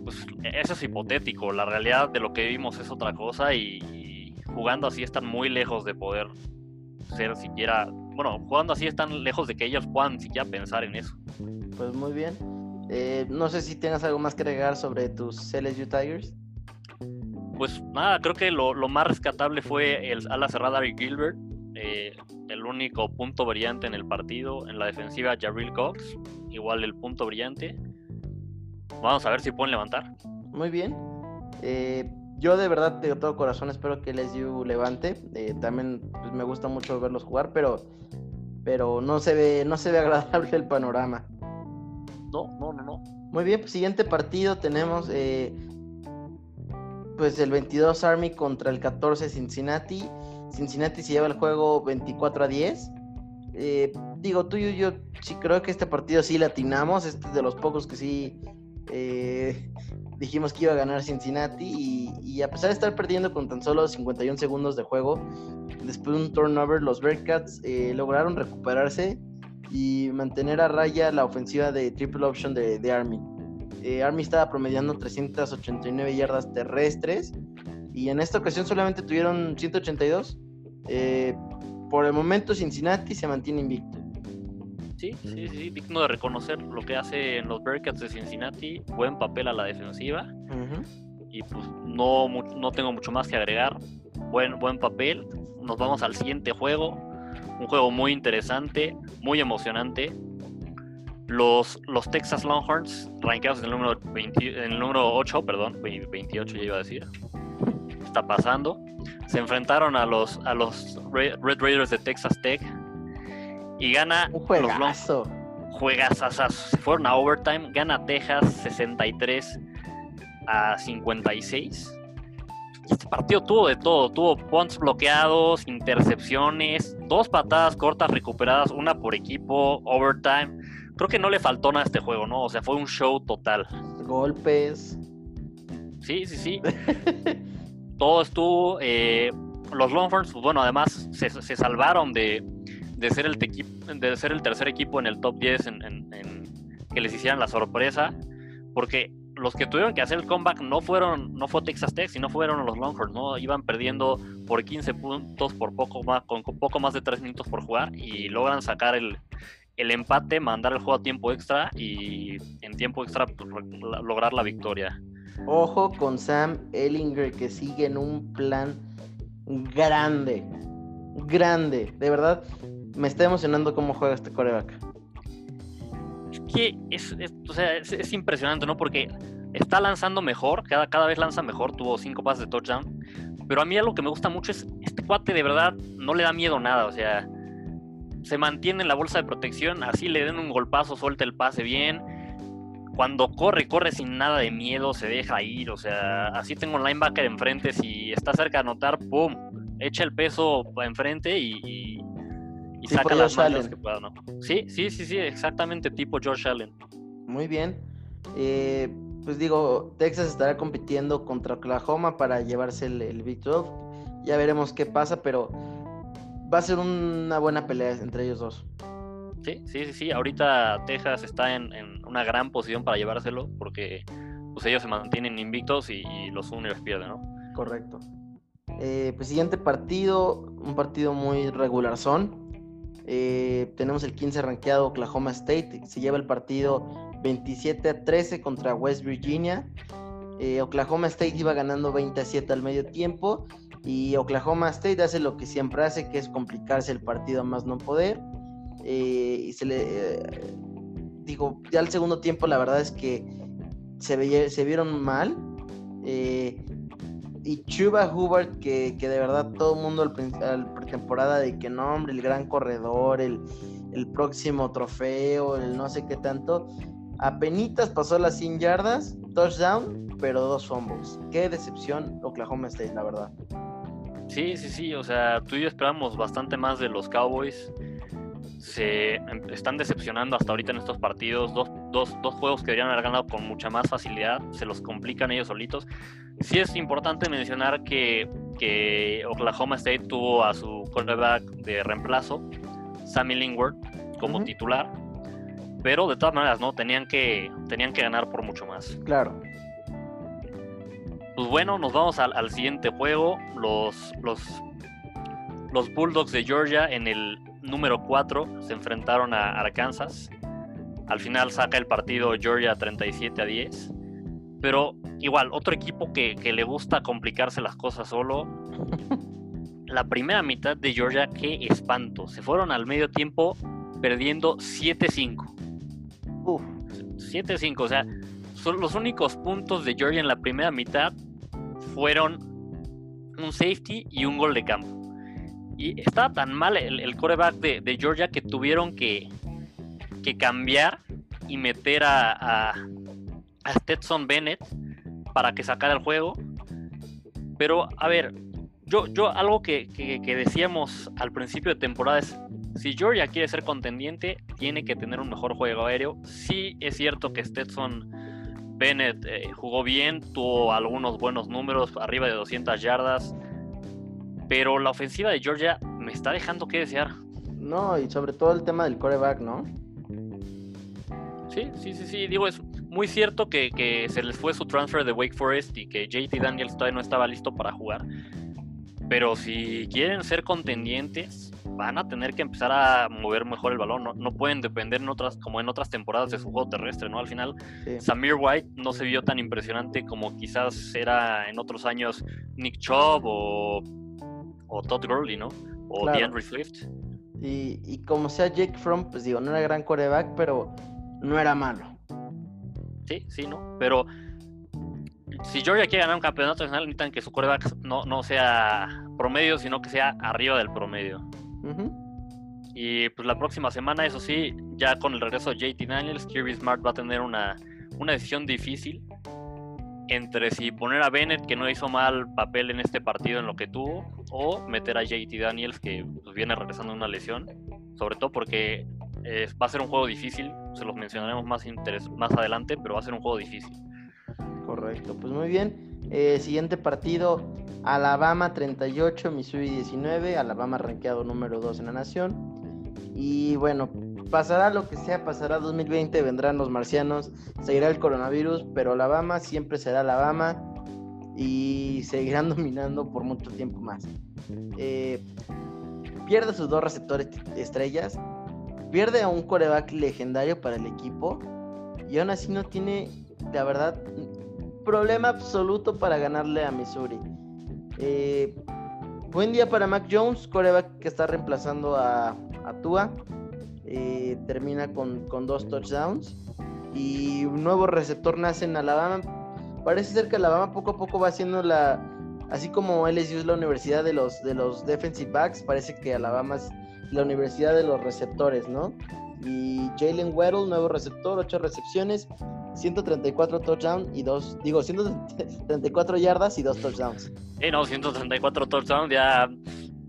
pues, eso es hipotético. La realidad de lo que vimos es otra cosa y, jugando así están muy lejos de poder ser siquiera. Bueno, jugando así están lejos de que ellos puedan siquiera pensar en eso. Pues muy bien. Eh, no sé si tengas algo más que agregar sobre tus LSU Tigers. Pues nada, creo que lo, más rescatable fue el ala cerrada Ari Gilbert. Eh, el único punto brillante en el partido. En la defensiva, Jarrell Cox, igual el punto brillante. Vamos a ver si pueden levantar. Muy bien. Eh, yo de verdad, de todo corazón, espero que LSU levante. Eh, también pues, me gusta mucho verlos jugar, pero, pero no, se ve, no se ve *laughs* agradable el panorama. No, no, no, no. Muy bien, pues siguiente partido tenemos pues el 22 Army contra el 14 Cincinnati. Cincinnati se lleva el juego 24 a 10. Eh, digo, tú y yo sí creo que este partido sí latinamos. Este es de los pocos que sí eh, *laughs* dijimos que iba a ganar Cincinnati. Y, a pesar de estar perdiendo con tan solo 51 segundos de juego, después de un turnover, los Bearcats eh, lograron recuperarse y mantener a raya la ofensiva de triple option de, de Army. Eh, Army estaba promediando 389 yardas terrestres y en esta ocasión solamente tuvieron 182. Eh, por el momento Cincinnati se mantiene invicto. Sí, sí, sí, digno de reconocer lo que hacen los Bearcats de Cincinnati. Buen papel a la defensiva. Y pues no, no tengo mucho más que agregar. Buen, buen papel. Nos vamos al siguiente juego. Un juego muy interesante, muy emocionante. Los, los Texas Longhorns, rankeados en el número, en el número 8, perdón, 28 ya iba a decir. Está pasando. Se enfrentaron a los, a los Red Raiders de Texas Tech. Y gana. Un juegazo. Juegas, se fueron a overtime. Gana Texas 63 a 56. Este partido tuvo de todo, tuvo punts bloqueados, intercepciones, dos patadas cortas recuperadas, una por equipo, overtime creo que no le faltó nada a este juego, ¿no? O sea, fue un show total. Golpes. Sí, sí, sí. *laughs* Todo estuvo. Eh, los Longhorns, pues bueno, además se, salvaron de, ser el de ser el tercer equipo en el top 10 en, que les hicieran la sorpresa, porque los que tuvieron que hacer el comeback no fueron no fue Texas Tech, sino fueron los Longhorns, ¿no? Iban perdiendo por 15 puntos por poco más con poco más de 3 minutos por jugar y logran sacar el, el empate, mandar el juego a tiempo extra y en tiempo extra pues, lograr la victoria. Ojo con Sam Ellinger que sigue en un plan grande, grande. De verdad, me está emocionando cómo juega este coreback. Es que es, impresionante, ¿no? Porque está lanzando mejor, cada, cada vez lanza mejor, tuvo cinco pases de touchdown. Pero a mí algo que me gusta mucho es este cuate de verdad no le da miedo nada, o sea, se mantiene en la bolsa de protección, así le den un golpazo, suelta el pase bien. Cuando corre, corre sin nada de miedo, se deja ir. O sea, así tengo un linebacker enfrente. Si está cerca de anotar, ¡pum! Echa el peso enfrente y, y, saca las manos que pueda, ¿no? Sí, sí, sí, sí, exactamente tipo George Allen. Muy bien. Eh, pues digo, Texas estará compitiendo contra Oklahoma para llevarse el, el Big 12. Ya veremos qué pasa, pero va a ser una buena pelea entre ellos dos. Sí, sí, sí, sí. Ahorita Texas está en, una gran posición para llevárselo porque pues, ellos se mantienen invictos y, los Sooners pierden, ¿no? Correcto. Eh, pues siguiente partido, un partido muy regular son. Eh, tenemos el 15 rankeado Oklahoma State, se lleva el partido 27 a 13 contra West Virginia. Eh, Oklahoma State iba ganando 27 al medio tiempo y Oklahoma State hace lo que siempre hace, que es complicarse el partido más no poder. Eh, y se le. Eh, digo, ya al segundo tiempo, la verdad es que se, se vieron mal. Eh, y Chuba Hubbard, que, de verdad todo el mundo al, pretemporada de que no, hombre, el gran corredor, el, el próximo trofeo, el no sé qué tanto. Apenitas pasó las 100 yardas, touchdown, pero dos fumbles. Qué decepción Oklahoma State, la verdad. Sí, sí, sí, o sea, tú y yo esperamos bastante más de los Cowboys. Se están decepcionando hasta ahorita en estos partidos. Dos, dos, dos juegos que deberían haber ganado con mucha más facilidad. Se los complican ellos solitos. Sí es importante mencionar que, que Oklahoma State tuvo a su quarterback de reemplazo, Sammy Lingworth, como titular. Pero de todas maneras, ¿no? Tenían que, tenían que ganar por mucho más. Claro. Pues bueno, nos vamos al, siguiente juego. Los, los, los Bulldogs de Georgia en el número 4 se enfrentaron a Arkansas. Al final saca el partido Georgia 37 a 10. Pero igual, otro equipo que, le gusta complicarse las cosas solo. *laughs* La primera mitad de Georgia, qué espanto. Se fueron al medio tiempo perdiendo 7-5. 7-5, o sea, son los únicos puntos de Georgia en la primera mitad fueron un safety y un gol de campo. Y estaba tan mal el, el coreback de, Georgia que tuvieron que, que cambiar y meter a, a, Stetson Bennett para que sacara el juego. Pero, a ver, yo, yo algo que, que, decíamos al principio de temporada es, si Georgia quiere ser contendiente, tiene que tener un mejor juego aéreo. Sí es cierto que Stetson Bennett eh, jugó bien, tuvo algunos buenos números, arriba de 200 yardas, pero la ofensiva de Georgia me está dejando que desear. No, y sobre todo el tema del coreback, ¿no? Sí, sí, sí, sí. Digo, es muy cierto que, que, se les fue su transfer de Wake Forest y que JT Daniels todavía no estaba listo para jugar. Pero si quieren ser contendientes, van a tener que empezar a mover mejor el balón. No, pueden depender en otras, como en otras temporadas de su juego terrestre, ¿no? Al final, Samir White no se vio tan impresionante como quizás era en otros años Nick Chubb o, o Todd Gurley, ¿no? O DeAndre Swift. Y, y, como sea Jake Fromm, pues digo, no era gran coreback, pero no era malo. Sí, sí, ¿no? Pero si Georgia quiere ganar un campeonato nacional, necesitan que su coreback no, no sea promedio, sino que sea arriba del promedio. Y pues la próxima semana, eso sí, ya con el regreso de JT Daniels, Kirby Smart va a tener una, una decisión difícil entre si poner a Bennett, que no hizo mal papel en este partido en lo que tuvo, o meter a JT Daniels, que pues, viene regresando de una lesión, sobre todo porque eh, va a ser un juego difícil, se los mencionaremos más, más adelante, pero va a ser un juego difícil. Correcto, pues muy bien. Eh, siguiente partido, Alabama 38, Missouri 19, Alabama rankeado número 2 en la nación. Y bueno, pasará lo que sea, pasará 2020, vendrán los marcianos, seguirá el coronavirus, pero Alabama siempre será Alabama y seguirán *laughs* dominando por mucho tiempo más. Eh, pierde sus dos receptores estrellas, pierde a un coreback legendario para el equipo y aún así no tiene, la verdad, problema absoluto para ganarle a Missouri. Eh, buen día para Mac Jones, coreback que está reemplazando a, a Tua. Eh, termina con, dos touchdowns. Y un nuevo receptor nace en Alabama. Parece ser que Alabama poco a poco va haciendo la. Así como LSU es la universidad de los, de los defensive backs, parece que Alabama es la universidad de los receptores, ¿no? Y Jalen Weddle, nuevo receptor, 8 recepciones, 134 touchdowns y dos, digo, 134 yardas y dos touchdowns. Eh, no, 134 touchdowns, ya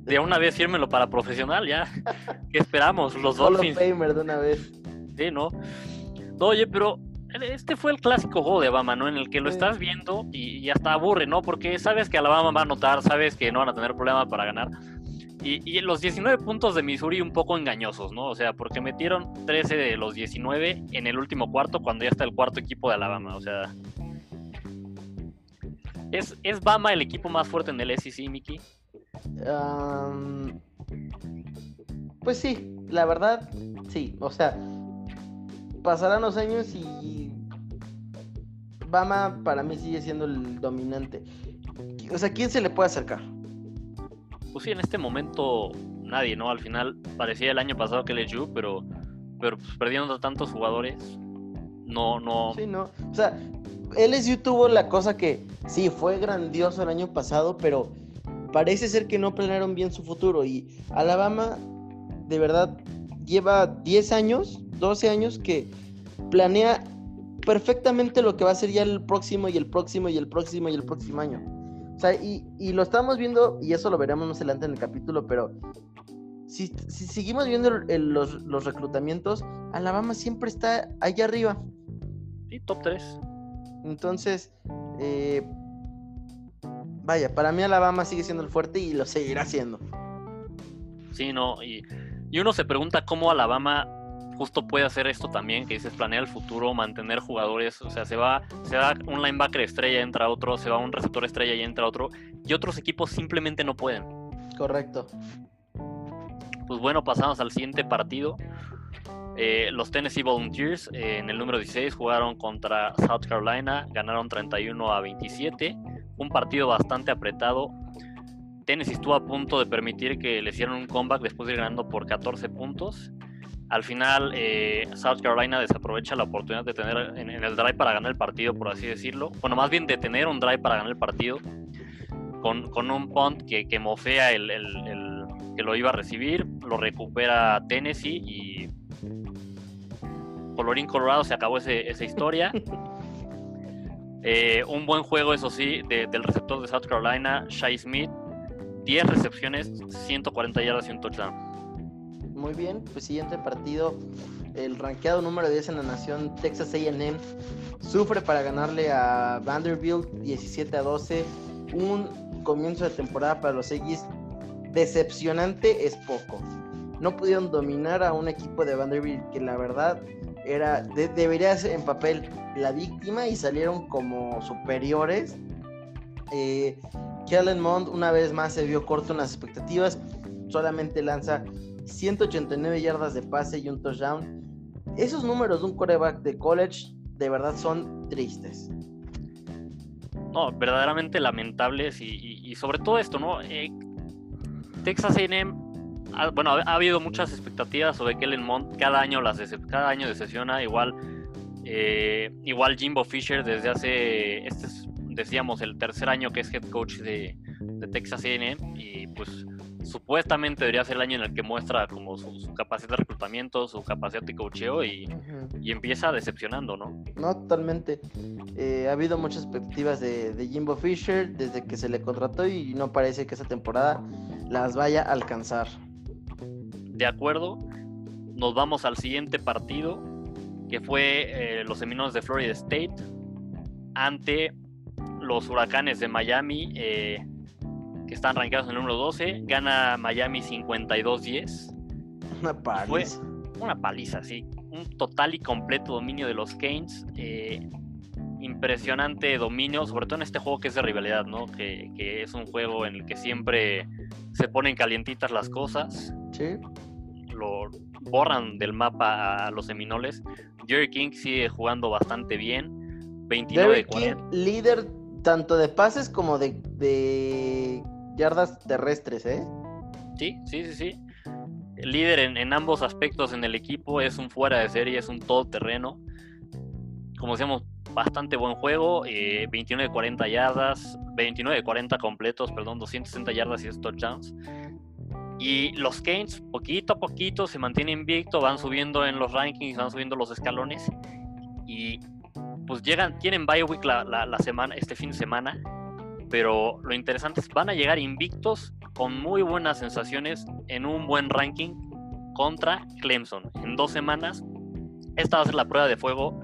de una vez fírmelo para profesional, ya. *laughs* ¿Qué esperamos? Los Dolphins. Famer de una vez. Sí, ¿no? Oye, pero este fue el clásico juego de Alabama, ¿no? En el que lo estás viendo y, hasta aburre, ¿no? Porque sabes que Alabama va a anotar, sabes que no van a tener problema para ganar y, los 19 puntos de Missouri un poco engañosos, ¿no? O sea, porque metieron 13 de los 19 en el último cuarto cuando ya está el cuarto equipo de Alabama. O sea, ¿es, es Bama el equipo más fuerte en el SEC, Pues sí, la verdad, sí. O sea, pasarán los años y Bama para mí sigue siendo el dominante. O sea, ¿quién se le puede acercar? pues sí, en este momento nadie, ¿no? Al final parecía el año pasado que LSU, pero, pero pues, perdiendo tantos jugadores, no, no. Sí, no. O sea, LSU tuvo la cosa que sí, fue grandioso el año pasado, pero parece ser que no planearon bien su futuro. Y Alabama, de verdad, lleva 10 años, 12 años que planea perfectamente lo que va a ser ya el próximo y el próximo y el próximo y el próximo año. O sea, y, lo estamos viendo, y eso lo veremos más adelante en el capítulo, pero si, seguimos viendo los, reclutamientos, Alabama siempre está allá arriba. Sí, top 3. Entonces, eh, vaya, para mí Alabama sigue siendo el fuerte y lo seguirá siendo. Sí, no, y, y uno se pregunta cómo Alabama justo puede hacer esto también, que dices, planea el futuro, mantener jugadores, o sea, se va, se va un linebacker estrella, entra otro, se va un receptor estrella y entra otro, y otros equipos simplemente no pueden. Correcto. Pues bueno, pasamos al siguiente partido. Eh, los Tennessee Volunteers eh, en el número 16 jugaron contra South Carolina, ganaron 31 a 27, un partido bastante apretado. Tennessee estuvo a punto de permitir que le hicieran un comeback después de ir ganando por 14 puntos al final, eh, South Carolina desaprovecha la oportunidad de tener en, el drive para ganar el partido, por así decirlo. Bueno, más bien de tener un drive para ganar el partido con, un punt que, que mofea el, que lo iba a recibir, lo recupera Tennessee y colorín colorado se acabó esa historia. *laughs* Eh, un buen juego, eso sí, del receptor de South Carolina, Shai Smith. 10 recepciones, 140 yardas y un touchdown Muy bien, pues siguiente partido. El ranqueado número 10 en la nación, Texas AM, sufre para ganarle a Vanderbilt 17 a 12. Un comienzo de temporada para los Aggies decepcionante es poco. No pudieron dominar a un equipo de Vanderbilt que la verdad era debería ser en papel la víctima y salieron como superiores. Eh, Kellen Mond una vez más se vio corto en las expectativas, solamente lanza 189 yardas de pase y un touchdown. Esos números de un coreback de college de verdad son tristes. No, verdaderamente lamentables y, sobre todo esto, ¿no? Eh, Texas A&M, bueno, ha, habido muchas expectativas sobre Kellen Mond, cada año las cada año decepciona, igual, eh, igual Jimbo Fisher desde hace, este es, decíamos, el tercer año que es head coach de, de Texas A&M y pues supuestamente debería ser el año en el que muestra como su, capacidad de reclutamiento, su capacidad de coacheo y, empieza decepcionando, ¿no? No, totalmente. Eh, ha habido muchas expectativas de, de, Jimbo Fisher desde que se le contrató y no parece que esa temporada las vaya a alcanzar. De acuerdo, nos vamos al siguiente partido que fue eh, los Seminoles de Florida State ante los Huracanes de Miami. Eh, que están rankeados en el número 12. Gana Miami 52-10. Una paliza. una paliza, sí. Un total y completo dominio de los Canes. Eh, impresionante dominio, sobre todo en este juego que es de rivalidad, ¿no? Que, es un juego en el que siempre se ponen calientitas las cosas. Sí. Lo borran del mapa a los Seminoles. Jerry King sigue jugando bastante bien. 29 de 40. líder tanto de pases como de yardas terrestres, ¿eh? Sí, sí, sí, sí. El líder en, ambos aspectos en el equipo es un fuera de serie, es un todoterreno. Como decíamos, bastante buen juego. 29 de 40 yardas, 29 de 40 completos, perdón, 260 yardas y touchdowns. Y los Canes, poquito a poquito, se mantienen invicto, van subiendo en los rankings, van subiendo los escalones. Y pues llegan, tienen bye week la, la semana, este fin de semana pero lo interesante es van a llegar invictos con muy buenas sensaciones en un buen ranking contra Clemson en dos semanas. Esta va a ser la prueba de fuego.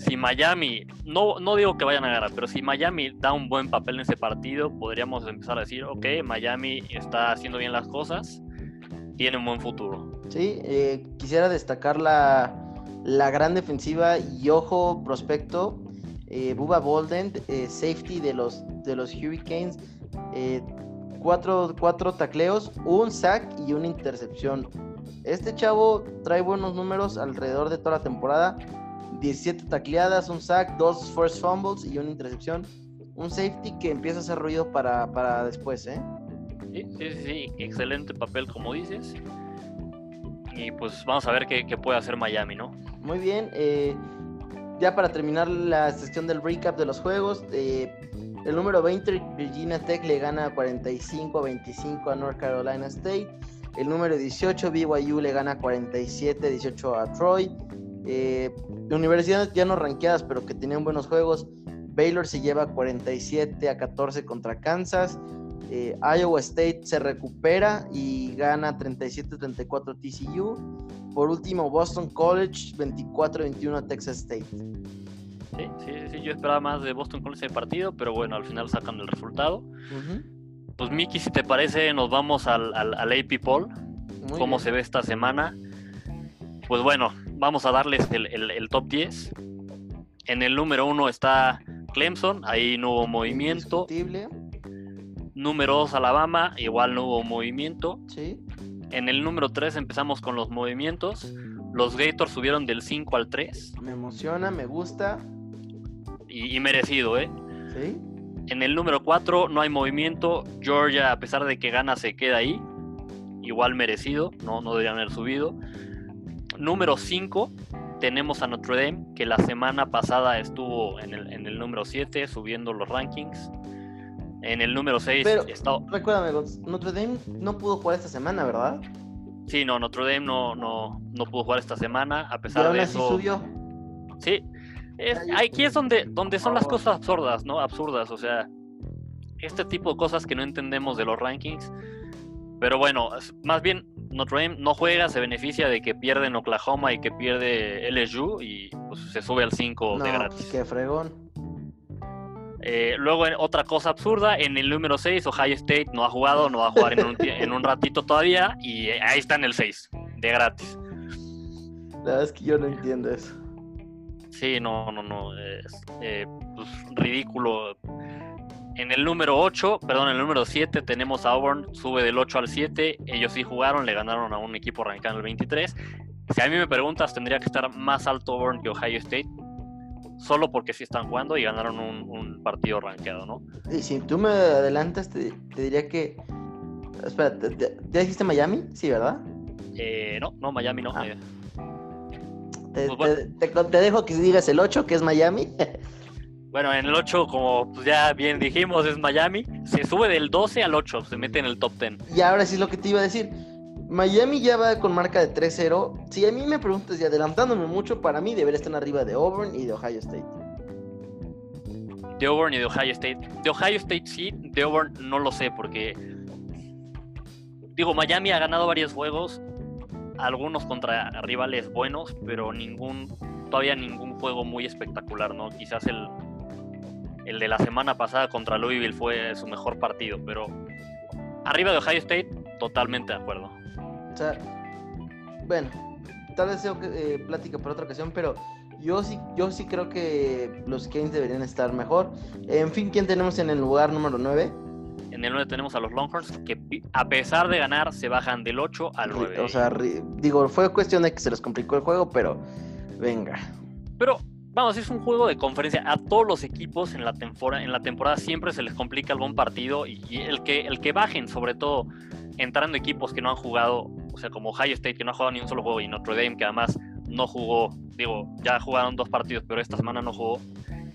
Si Miami, no, no digo que vayan a ganar, pero si Miami da un buen papel en ese partido, podríamos empezar a decir, ok, Miami está haciendo bien las cosas, tiene un buen futuro. Sí, eh, quisiera destacar la, la gran defensiva y ojo prospecto eh, Bubba Bolden, eh, safety de los, de los Hurricanes, eh, cuatro, cuatro tacleos, un sack y una intercepción. Este chavo trae buenos números alrededor de toda la temporada. 17 tacleadas, un sack, dos first fumbles y una intercepción. Un safety que empieza a hacer ruido para, para después, ¿eh? Sí, sí, sí, excelente papel como dices. Y pues vamos a ver qué, qué puede hacer Miami, ¿no? Muy bien. Eh, ya para terminar la sesión del recap de los juegos, eh, el número 20, Virginia Tech, le gana 45 25 a North Carolina State. El número 18, BYU, le gana 47 18 a Troy. Eh, universidades ya no rankeadas, pero que tenían buenos juegos. Baylor se lleva 47 a 14 contra Kansas. Eh, Iowa State se recupera y gana 37-34 TCU. Por último, Boston College 24-21 a Texas State. Sí, sí, sí, yo esperaba más de Boston College en partido, pero bueno, al final sacan el resultado. Pues Miki, si te parece, nos vamos al, al, AP Poll, cómo se ve esta semana. Pues bueno, vamos a darles el, el top 10. En el número 1 está Clemson, ahí no hubo movimiento. Número 2, Alabama, igual no hubo movimiento. Sí. En el número 3 empezamos con los movimientos. Los Gators subieron del 5 al 3. Me emociona, me gusta. Y, merecido, ¿eh? Sí. En el número 4 no hay movimiento. Georgia, a pesar de que gana, se queda ahí. Igual merecido, no, no deberían haber subido. Número 5 tenemos a Notre Dame, que la semana pasada estuvo en el, en el número 7, subiendo los rankings. En el número 6 está... Recuérdame, Notre Dame no pudo jugar esta semana, ¿verdad? Sí, no, Notre Dame no, no, no pudo jugar esta semana, a pesar de eso. subió. Sí, aquí es donde, donde son las cosas absurdas, ¿no? Absurdas, o sea, este tipo de cosas que no entendemos de los rankings. Pero bueno, más bien Notre Dame no juega, se beneficia de que pierde en Oklahoma y que pierde LSU y pues, se sube al 5 de gratis. Qué fregón. Eh, luego, otra cosa absurda, en el número 6, Ohio State no ha jugado, no va a jugar en un, en un ratito todavía y ahí está en el 6, de gratis. La verdad es que yo no entiendo eso. Sí, no, no, no, es eh, pues, ridículo en el número 8, perdón, en el número 7 tenemos a Auburn, sube del 8 al 7. Ellos sí jugaron, le ganaron a un equipo arrancado en el 23. Si a mí me preguntas, tendría que estar más alto Auburn que Ohio State. Solo porque sí están jugando y ganaron un, partido rankeado, ¿no? Y si tú me adelantas, te, diría que. Espera, ¿ya dijiste Miami? Sí, ¿verdad? Eh, no, no, Miami no. Ah. Eh. Pues te, dejo que digas el 8, que es Miami. *laughs* Bueno, en el 8, como pues, ya bien dijimos, es Miami. Se sube del 12 al 8, se mete en el top 10. Y ahora sí es lo que te iba a decir. Miami ya va con marca de 3-0. Si a mí me preguntas y adelantándome mucho, para mí debería estar arriba de Auburn y de Ohio State. De Auburn y de Ohio State. De Ohio State sí, de Auburn no lo sé porque... Digo, Miami ha ganado varios juegos, algunos contra rivales buenos, pero ningún, todavía ningún juego muy espectacular, ¿no? Quizás el, el de la semana pasada contra Louisville fue su mejor partido, pero arriba de Ohio State, totalmente de acuerdo. O sea, bueno, tal vez sea eh, plática por otra ocasión, pero yo sí, yo sí creo que los Canes deberían estar mejor. En fin, ¿quién tenemos en el lugar número 9? En el 9 tenemos a los Longhorns, que a pesar de ganar, se bajan del 8 al 9. O sea, digo, fue cuestión de que se les complicó el juego, pero venga. Pero vamos, es un juego de conferencia. A todos los equipos en la, temporada, siempre se les complica algún partido y, el, que, el que bajen, sobre todo entrando equipos que no han jugado, o sea, como Ohio State, que no ha jugado ni un solo juego, y Notre Dame, que además no jugó, digo, ya jugaron dos partidos, pero esta semana no jugó,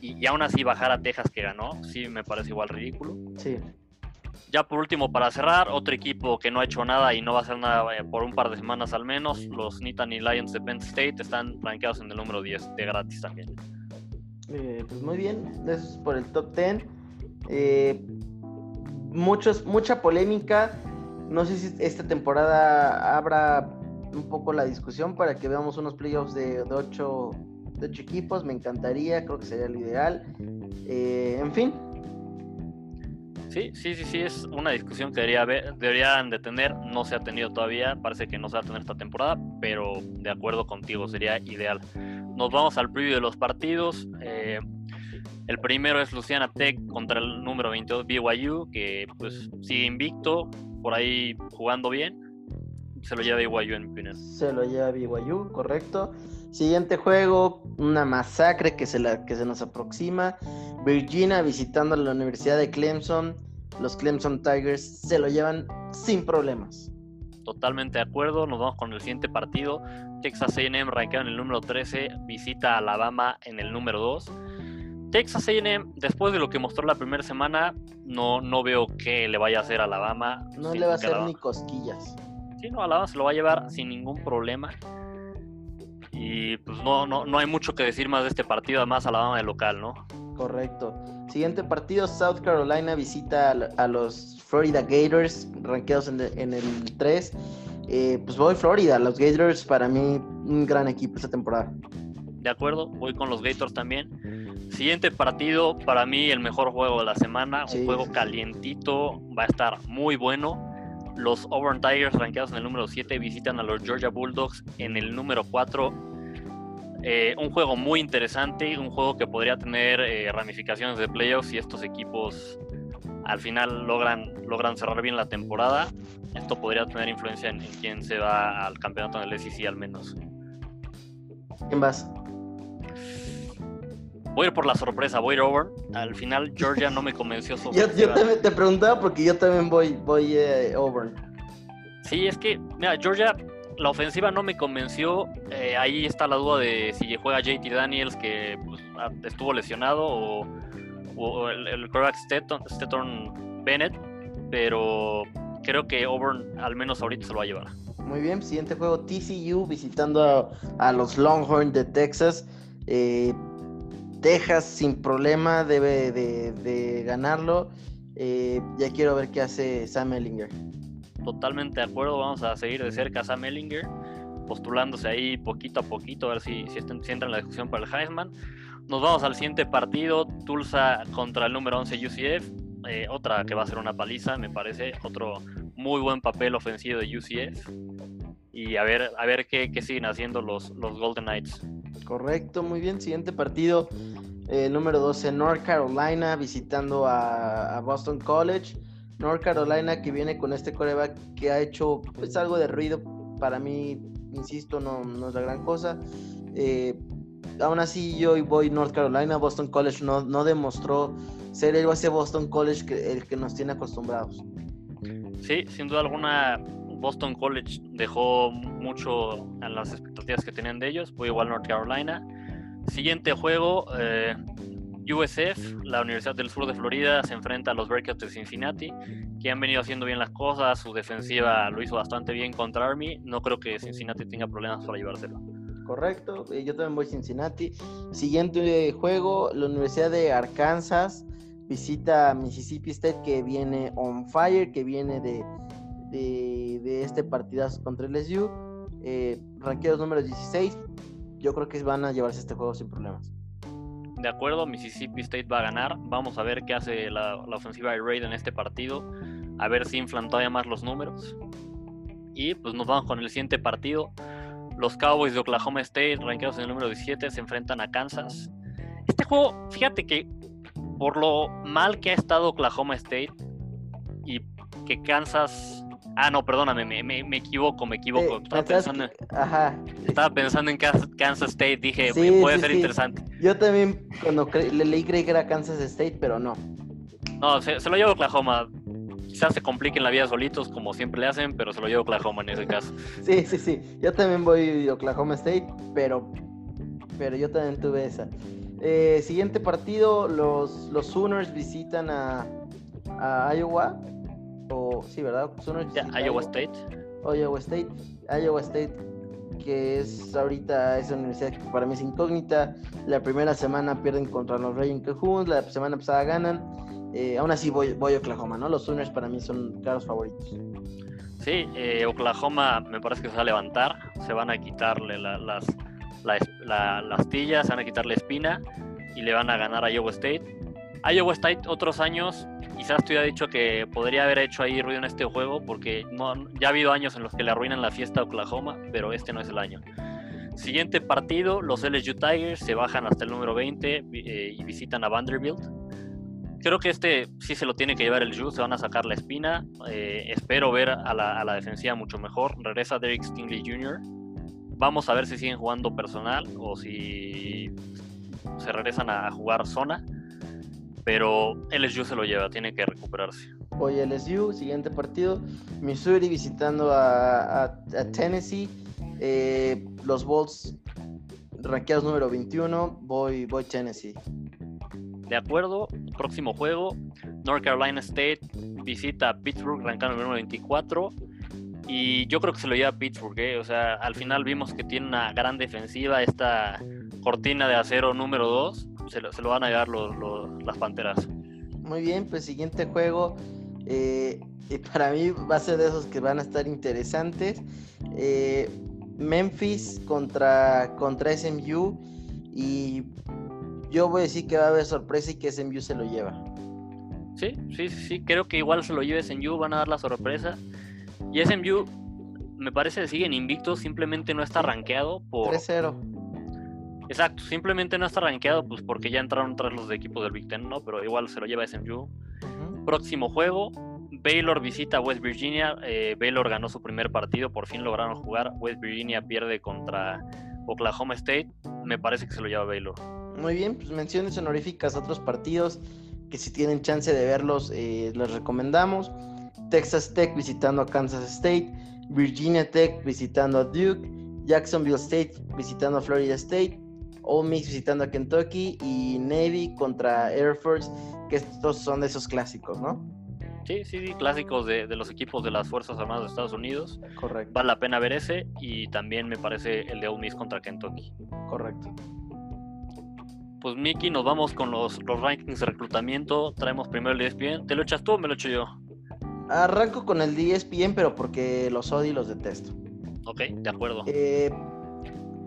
y, y aún así bajar a Texas que ganó, sí me parece igual ridículo. Sí. Ya por último, para cerrar, otro equipo que no ha hecho nada y no va a hacer nada eh, por un par de semanas al menos, los Nittany Lions de Penn State están rankeados en el número 10 de gratis también. Eh, pues muy bien, eso es por el top 10. Eh, muchos, mucha polémica. No sé si esta temporada abra un poco la discusión para que veamos unos playoffs de, de, 8, de equipos. Me encantaría, creo que sería lo ideal. en fin, Sí, sí, sí, sí, es una discusión que debería deberían de tener, no se ha tenido todavía, parece que no se va a tener esta temporada, pero de acuerdo contigo, sería ideal. Nos vamos al preview de los partidos. Eh, el primero es Luciana Tech contra el número 22 BYU, que pues sigue invicto, por ahí jugando bien. Se lo lleva BYU en mi opinión. Se lo lleva BYU, correcto. Siguiente juego, una masacre que se, la, que se nos aproxima. Virginia visitando la Universidad de Clemson los Clemson Tigers se lo llevan sin problemas. Totalmente de acuerdo, nos vamos con el siguiente partido. Texas AM rankeado en el número 13, visita a Alabama en el número 2. Texas AM, después de lo que mostró la primera semana, no, no veo que le vaya a hacer a Alabama. No le va a hacer ni cosquillas. Sí, no, Alabama se lo va a llevar sin ningún problema. Y pues no, no, no hay mucho que decir más de este partido, además Alabama de local, ¿no? Correcto. Siguiente partido, South Carolina visita a, los Florida Gators, rankeados en, el 3. Eh, pues voy Florida, los Gators para mí un gran equipo esta temporada. De acuerdo, voy con los Gators también. Siguiente partido, para mí el mejor juego de la semana, un juego calientito, va a estar muy bueno. Los Auburn Tigers, rankeados en el número 7, visitan a los Georgia Bulldogs en el número 4 eh, un juego muy interesante, un juego que podría tener eh, ramificaciones de playoffs si estos equipos al final logran, logran cerrar bien la temporada. Esto podría tener influencia en, quién se va al campeonato en el SEC al menos. ¿Quién vas? Voy a ir por la sorpresa, voy a ir over. Al final Georgia no me convenció sobre. *laughs* yo, yo también te preguntaba porque yo también voy, voy eh, over. Sí, es que, mira, Georgia la ofensiva no me convenció. Eh, ahí está la duda de si juega JT Daniels, que pues, ah, estuvo lesionado, o, el, el quarterback Bennett. Pero creo que Auburn al menos ahorita se lo va a llevar. Muy bien, siguiente juego TCU visitando a, los Longhorns de Texas. Eh, Texas sin problema debe de, ganarlo. Eh, ya quiero ver qué hace Sam Ellinger. Totalmente de acuerdo. Vamos a seguir de cerca a Sam Ellinger, postulándose ahí poquito a poquito, a ver si, si, entra en la discusión para el Heisman. Nos vamos al siguiente partido, Tulsa contra el número 11 UCF. Eh, otra que va a ser una paliza, me parece. Otro muy buen papel ofensivo de UCF. Y a ver, a ver qué, qué siguen haciendo los, los Golden Knights. Correcto, muy bien. Siguiente partido, eh, número 12, North Carolina, visitando a, Boston College. North Carolina que viene con este coreback que ha hecho pues algo de ruido. Para mí, insisto, no, no es la gran cosa. Eh, aún así, yo voy North Carolina. Boston College no, no demostró ser el ese Boston College el que nos tiene acostumbrados. Sí, sin duda alguna, Boston College dejó mucho en las expectativas que tenían de ellos. Voy igual North Carolina. Siguiente juego, eh, USF, la Universidad del Sur de Florida, se enfrenta a los Bearcats de Cincinnati, que han venido haciendo bien las cosas. Su defensiva lo hizo bastante bien contra Army. No creo que Cincinnati tenga problemas para llevárselo. Correcto, eh, yo también voy Cincinnati. Siguiente juego, la Universidad de Arkansas visita Mississippi State, que viene on fire, que viene de, de, este partidazo contra el SU. Eh, ranqueados número 16, yo creo que van a llevarse este juego sin problemas. De acuerdo, Mississippi State va a ganar. Vamos a ver qué hace la, ofensiva de Raid en este partido. A ver si inflan todavía más los números. Y pues nos vamos con el siguiente partido. Los Cowboys de Oklahoma State, ranqueados en el número 17, se enfrentan a Kansas. Este juego, fíjate que por lo mal que ha estado Oklahoma State y que Kansas Ah, no, perdóname, me, me, equivoco, me equivoco. estaba, pensando, Ajá. estaba pensando en Kansas State, dije, puede ser interesante. Yo también cuando le leí creí que era Kansas State, pero no. No, se, lo llevo Oklahoma. Quizás se compliquen la vida solitos, como siempre le hacen, pero se lo llevo Oklahoma en ese caso. sí, sí, sí. Yo también voy Oklahoma State, pero, pero yo también tuve esa. Eh, siguiente partido, los, los Sooners visitan a, a Iowa o sí, ¿verdad? Iowa State. Iowa State. Iowa State, que es ahorita esa universidad que para mí es incógnita. La primera semana pierden contra los Raging Cajuns, la semana pasada ganan. Eh, aún así voy, voy a Oklahoma, ¿no? Los Sooners para mí son claros favoritos. Sí, eh, Oklahoma me parece que se va a levantar, se van a quitarle las, las astillas, se van a quitarle espina y le van a ganar a Iowa State. Iowa State otros años quizás te hubiera dicho que podría haber hecho ahí ruido en este juego, porque no, ya ha habido años en los que le arruinan la fiesta a Oklahoma, pero este no es el año. Siguiente partido, los LSU Tigers se bajan hasta el número 20 eh, y visitan a Vanderbilt. Creo que este sí se lo tiene que llevar el Ju, se van a sacar la espina. Eh, espero ver a la, a la, defensiva mucho mejor. Regresa Derek Stingley Jr. Vamos a ver si siguen jugando personal o si se regresan a jugar zona pero LSU se lo lleva, tiene que recuperarse. Hoy LSU, siguiente partido, Missouri visitando a, Tennessee, eh, los Bulls rankeados número 21, voy, voy Tennessee. De acuerdo, próximo juego, North Carolina State visita a Pittsburgh, rankeado número 24. Y yo creo que se lo lleva Pittsburgh, ¿eh? o sea, al final vimos que tiene una gran defensiva, esta cortina de acero número 2 se lo, van a llevar las Panteras. Muy bien, pues siguiente juego. Eh, y para mí va a ser de esos que van a estar interesantes. Eh, Memphis contra, contra SMU. Y yo voy a decir que va a haber sorpresa y que SMU se lo lleva. Sí, sí, sí, creo que igual se lo lleve SMU, van a dar la sorpresa. Y SMU me parece que siguen invictos, simplemente no está rankeado por... 3-0 Exacto, simplemente no está rankeado pues porque ya entraron tras los equipos del Big Ten, ¿no? Pero igual se lo lleva SMU. Próximo juego, Baylor visita a West Virginia. Eh, Baylor ganó su primer partido, por fin lograron jugar. West Virginia pierde contra Oklahoma State. Me parece que se lo lleva Baylor. Muy bien, pues menciones honoríficas a otros partidos que si tienen chance de verlos eh, les recomendamos. Texas Tech visitando a Kansas State, Virginia Tech visitando a Duke, Jacksonville State visitando a Florida State, Ole Miss visitando a Kentucky y Navy contra Air Force, que estos son de esos clásicos, ¿no? Sí, sí, sí, clásicos de, los equipos de las Fuerzas Armadas de Estados Unidos. Correcto. Vale la pena ver ese y también me parece el de Ole Miss contra Kentucky. Correcto. Pues Miki, nos vamos con los, los rankings de reclutamiento. Traemos primero el ESPN. ¿Te lo echas tú o me lo echo yo? Arranco con el ESPN, pero porque los odio y los detesto. Ok, de acuerdo. Eh,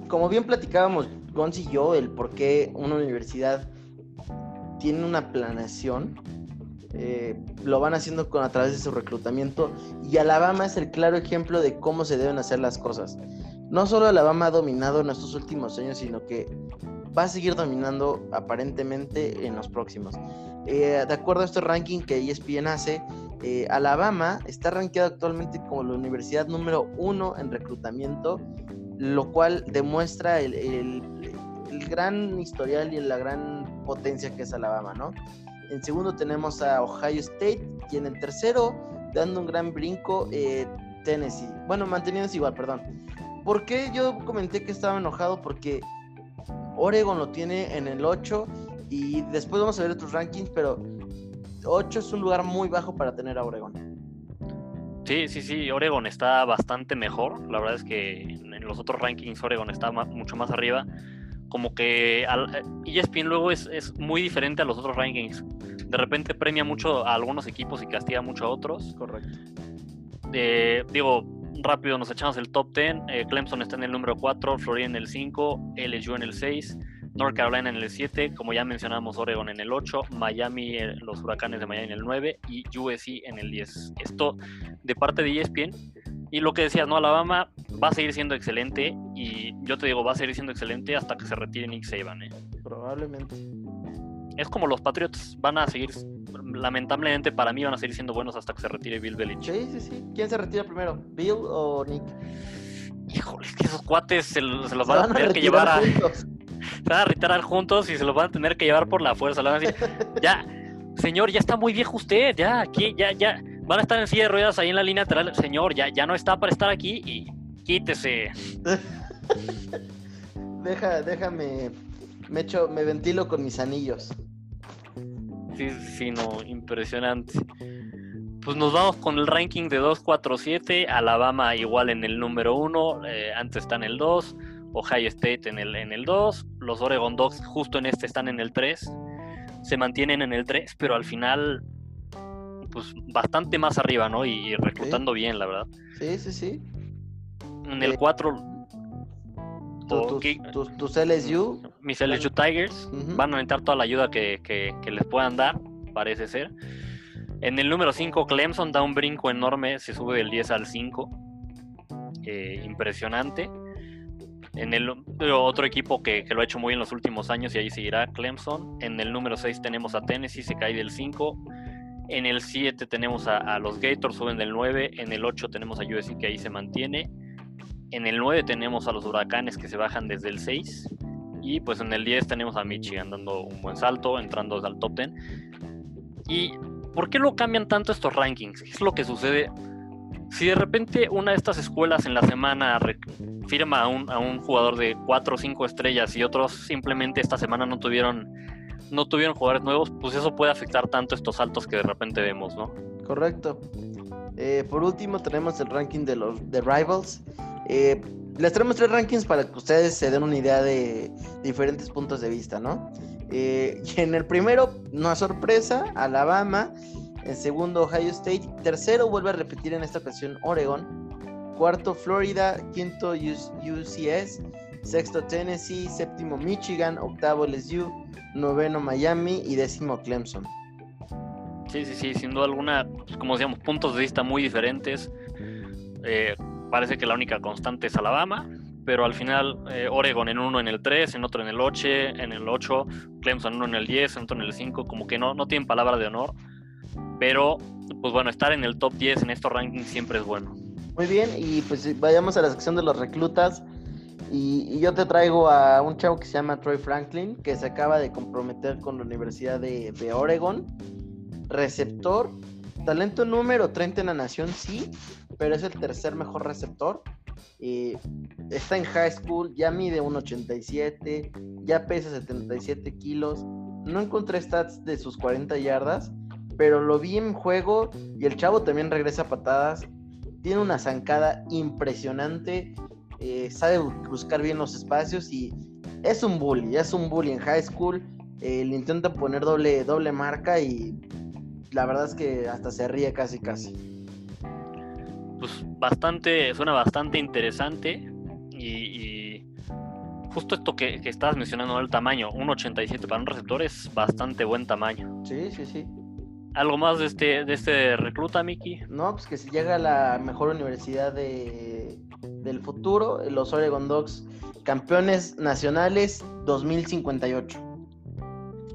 como bien platicábamos, Gonz y yo, el por qué una universidad tiene una planeación, eh, lo van haciendo con, a través de su reclutamiento y Alabama es el claro ejemplo de cómo se deben hacer las cosas. No solo Alabama ha dominado en estos últimos años, sino que va a seguir dominando aparentemente en los próximos. Eh, de acuerdo a este ranking que ESPN hace, eh, Alabama está rankeado actualmente como la universidad número uno en reclutamiento, lo cual demuestra el, el gran historial y la gran potencia que es Alabama, ¿no? En segundo tenemos a Ohio State y en el tercero, dando un gran brinco, eh, Tennessee. Bueno, manteniéndose igual, perdón. ¿Por qué yo comenté que estaba enojado? Porque Oregon lo tiene en el 8 y después vamos a ver otros rankings, pero 8 es un lugar muy bajo para tener a Oregon. Sí, sí, sí, Oregon está bastante mejor. La verdad es que en los otros rankings Oregon está mucho más arriba. Como que ESPN luego es, es, muy diferente a los otros rankings. De repente premia mucho a algunos equipos y castiga mucho a otros. Correcto. Eh, digo, rápido nos echamos el top 10. Eh, Clemson está en el número 4, Florida en el 5, LSU en el 6, North Carolina en el 7, como ya mencionamos, Oregon en el 8, Miami, eh, los huracanes de Miami en el 9 y USC en el 10. Esto de parte de ESPN. Y lo que decías, ¿no? Alabama va a seguir siendo excelente y yo te digo, va a seguir siendo excelente hasta que se retire Nick Saban, ¿eh? Probablemente. Es como los Patriots van a seguir, lamentablemente para mí van a seguir siendo buenos hasta que se retire Bill Belichick. Sí, sí, sí. ¿Quién se retira primero? ¿Bill o Nick? Híjole, que esos cuates se, los van, a tener que llevar a... se van a retirar juntos y se los van a tener que llevar por la fuerza. Le van a decir, *laughs* ya, señor, ya está muy viejo usted, ya, aquí, ya, ya van a estar en silla de ruedas ahí en la línea lateral. Señor, ya, ya no está para estar aquí y quítese. *laughs* Deja, déjame, me echo, me ventilo con mis anillos. Sí, sí, no, impresionante. Pues nos vamos con el ranking de 247, Alabama igual en el número 1, eh, antes está en el 2, Ohio State en el, en el 2, los Oregon Dogs justo en este están en el 3, se mantienen en el 3, pero al final pues bastante más arriba, ¿no? Y, reclutando bien, la verdad. Sí, sí, sí. En el 4 tus, LSU. Mis LSU Tigers van a necesitar toda la ayuda que, les puedan dar, parece ser. En el número 5, Clemson da un brinco enorme, se sube del 10 al 5. Eh, impresionante. En el otro equipo que, que, lo ha hecho muy en los últimos años y ahí seguirá Clemson. En el número 6 tenemos a Tennessee, se cae del 5. En el 7 tenemos a, los Gators, suben del 9. En el 8 tenemos a USC que ahí se mantiene. En el 9 tenemos a los Huracanes que se bajan desde el 6. Y pues en el 10 tenemos a Michigan dando un buen salto, entrando al top 10. ¿Y por qué lo cambian tanto estos rankings? ¿Qué es lo que sucede? Si de repente una de estas escuelas en la semana firma a un, a un jugador de 4 o 5 estrellas y otros simplemente esta semana no tuvieron no tuvieron jugadores nuevos, pues eso puede afectar tanto estos saltos que de repente vemos, ¿no? Correcto. Eh, por último tenemos el ranking de los de Rivals. Eh, les traemos tres rankings para que ustedes se den una idea de diferentes puntos de vista, ¿no? Eh, y en el primero, no sorpresa, Alabama. En segundo, Ohio State. Tercero, vuelve a repetir en esta ocasión Oregon. Cuarto, Florida. Quinto, UCS. Sexto, Tennessee. Séptimo, Michigan. Octavo, LSU noveno Miami y décimo Clemson. Sí, sí, sí, sin duda alguna, pues, como decíamos, puntos de vista muy diferentes. Eh, parece que la única constante es Alabama, pero al final eh, Oregon en uno en el 3, en otro en el 8, en el 8, Clemson en uno en el 10, en otro en el 5, como que no, no tienen palabra de honor. Pero, pues bueno, estar en el top 10 en estos rankings siempre es bueno. Muy bien, y pues vayamos a la sección de los reclutas. Y, yo te traigo a un chavo que se llama Troy Franklin, que se acaba de comprometer con la Universidad de, Oregon. Receptor, talento número 30 en la nación, sí, pero es el tercer mejor receptor. está en high school, ya mide 1,87, ya pesa 77 kilos. No encontré stats de sus 40 yardas, pero lo vi en juego y el chavo también regresa a patadas. Tiene una zancada impresionante eh, sabe buscar bien los espacios y es un bully, es un bully en high school. Eh, le intenta poner doble, doble marca y la verdad es que hasta se ríe casi casi. Pues bastante, suena bastante interesante y, justo esto que, que estabas mencionando el tamaño, un 87 para un receptor es bastante buen tamaño. Sí, sí, sí. ¿Algo más de este, de este recluta, Miki? No, pues que si llega a la mejor universidad de, del futuro, los Oregon Dogs, campeones nacionales 2058.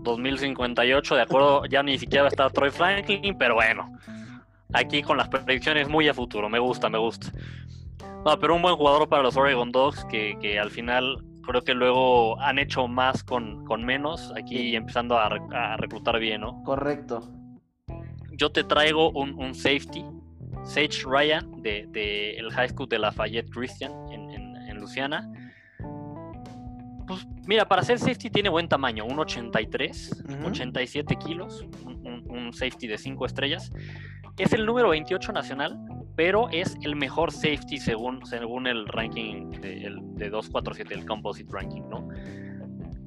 2058, de acuerdo, ya ni siquiera estar Troy Franklin, pero bueno, aquí con las predicciones muy a futuro, me gusta, me gusta. No, pero un buen jugador para los Oregon Dogs que, que al final creo que luego han hecho más con, con menos, aquí empezando a, a, reclutar bien, ¿no? Correcto. Yo te traigo un, un safety, Sage Ryan, de, de, el High School de Lafayette Christian en, en, en Luciana pues mira, para ser safety tiene buen tamaño, un 83, 87 kilos, un, safety de 5 estrellas. Es el número 28 nacional, pero es el mejor safety según, según el ranking de, de 247, el composite ranking, ¿no?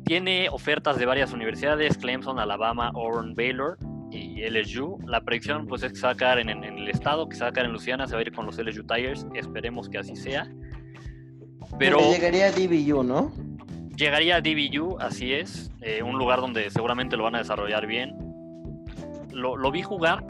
Tiene ofertas de varias universidades, Clemson, Alabama, Auburn, Baylor y LSU. La predicción pues es que se va a quedar en, en, el estado, que se va a quedar en Luciana, se va a ir con los LSU Tigers, esperemos que así sea. Pero llegaría a DBU, ¿no? Llegaría a DBU, así es, eh, un lugar donde seguramente lo van a desarrollar bien. Lo, vi jugar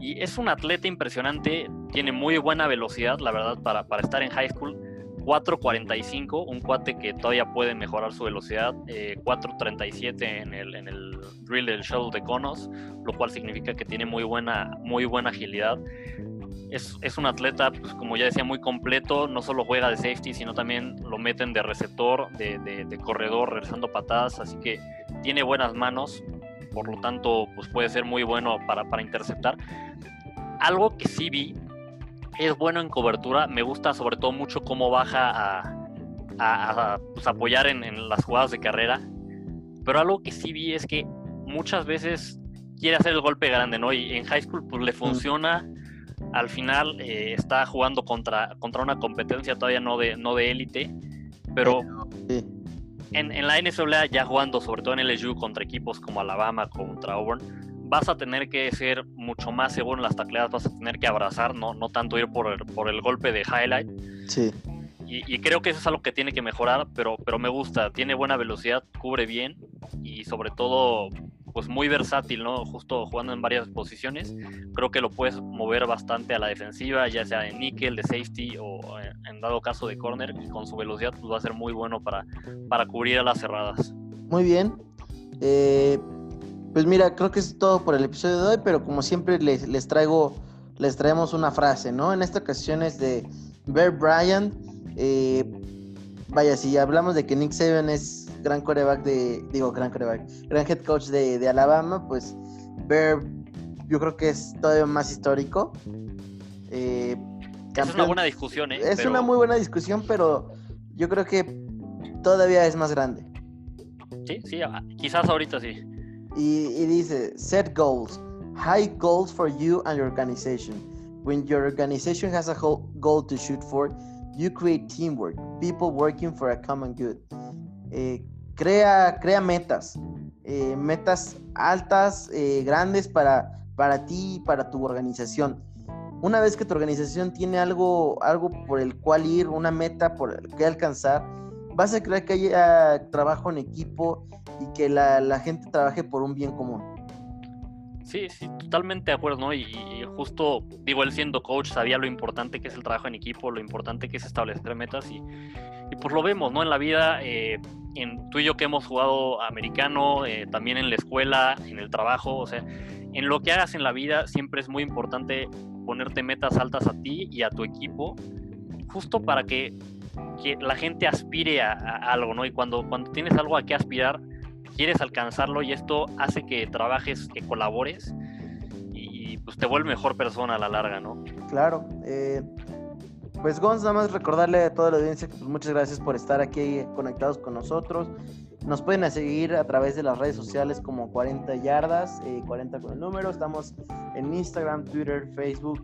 y es un atleta impresionante, tiene muy buena velocidad, la verdad, para, para estar en high school. 4.45, un cuate que todavía puede mejorar su velocidad, 4.37 eh, en el, en el drill del shuttle de conos, lo cual significa que tiene muy buena, muy buena agilidad es, un atleta, pues como ya decía, muy completo, no solo juega de safety, sino también lo meten de receptor, de, corredor, regresando patadas, así que tiene buenas manos, por lo tanto, pues puede ser muy bueno para, para interceptar. Algo que sí vi, es bueno en cobertura, me gusta sobre todo mucho cómo baja a, a, pues, apoyar en, en las jugadas de carrera, pero algo que sí vi es que muchas veces quiere hacer el golpe grande, ¿no? Y en high school pues le funciona. Al final eh, está jugando contra, contra una competencia todavía no de no de élite, pero en, en, la NCAA ya jugando sobre todo en LSU contra equipos como Alabama, contra Auburn, vas a tener que ser mucho más seguro en las tacleadas, vas a tener que abrazar, no, no tanto ir por el, por el golpe de highlight. Sí. Y, y, creo que eso es algo que tiene que mejorar, pero, pero me gusta, tiene buena velocidad, cubre bien y sobre todo pues muy versátil, ¿no? Justo jugando en varias posiciones. Creo que lo puedes mover bastante a la defensiva, ya sea de níquel, de safety o en dado caso de corner. Y con su velocidad pues va a ser muy bueno para, para cubrir a las cerradas. Muy bien. Eh, pues mira, creo que es todo por el episodio de hoy, pero como siempre les, les traigo, les traemos una frase, ¿no? En esta ocasión es de Bear Bryant. Eh, vaya, si hablamos de que Nick Saban es gran coreback de, digo, gran coreback, gran head coach de, Alabama, pues Bear yo creo que es todavía más histórico. Eh, es una buena discusión, ¿eh? Es una muy buena discusión, pero yo creo que todavía es más grande. Sí, sí, ah, quizás ahorita sí. Y, y dice, set goals, high goals for you and your organization. When your organization has a goal to shoot for, you create teamwork, people working for a common good. Eh, crea, crea metas, eh, metas altas, eh, grandes para, para ti y para tu organización. Una vez que tu organización tiene algo, algo por el cual ir, una meta por el que alcanzar, vas a creer que haya trabajo en equipo y que la, la gente trabaje por un bien común. Sí, sí, totalmente de acuerdo, ¿no? Y, justo, digo, él siendo coach sabía lo importante que es el trabajo en equipo, lo importante que es establecer metas y, y pues lo vemos, ¿no? En la vida, eh, en tú y yo que hemos jugado americano, eh, también en la escuela, en el trabajo, o sea, en lo que hagas en la vida siempre es muy importante ponerte metas altas a ti y a tu equipo, justo para que, que la gente aspire a, algo, ¿no? Y cuando, cuando tienes algo a qué aspirar, quieres alcanzarlo y esto hace que trabajes, que colabores y pues te vuelve mejor persona a la larga, ¿no? Claro. Eh, pues Gonz, nada más recordarle a toda la audiencia que pues, muchas gracias por estar aquí conectados con nosotros. Nos pueden seguir a través de las redes sociales como 40 yardas, 40 eh, con el número. Estamos en Instagram, Twitter, Facebook.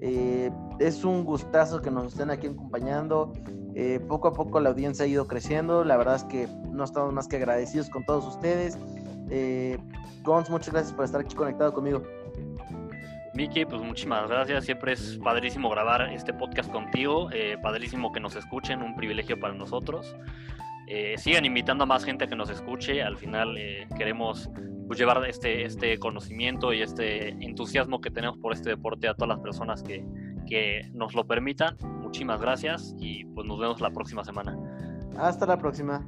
Eh, es un gustazo que nos estén aquí acompañando. Eh, poco a poco la audiencia ha ido creciendo. La verdad es que no estamos más que agradecidos con todos ustedes. Eh, Gons, muchas gracias por estar aquí conectado conmigo. Miki, pues muchísimas gracias. Siempre es padrísimo grabar este podcast contigo. Eh, padrísimo que nos escuchen, un privilegio para nosotros. Eh, sigan invitando a más gente a que nos escuche. Al final eh, queremos pues, llevar este, este conocimiento y este entusiasmo que tenemos por este deporte a todas las personas que, que nos lo permitan muchísimas gracias y pues nos vemos la próxima semana. Hasta la próxima.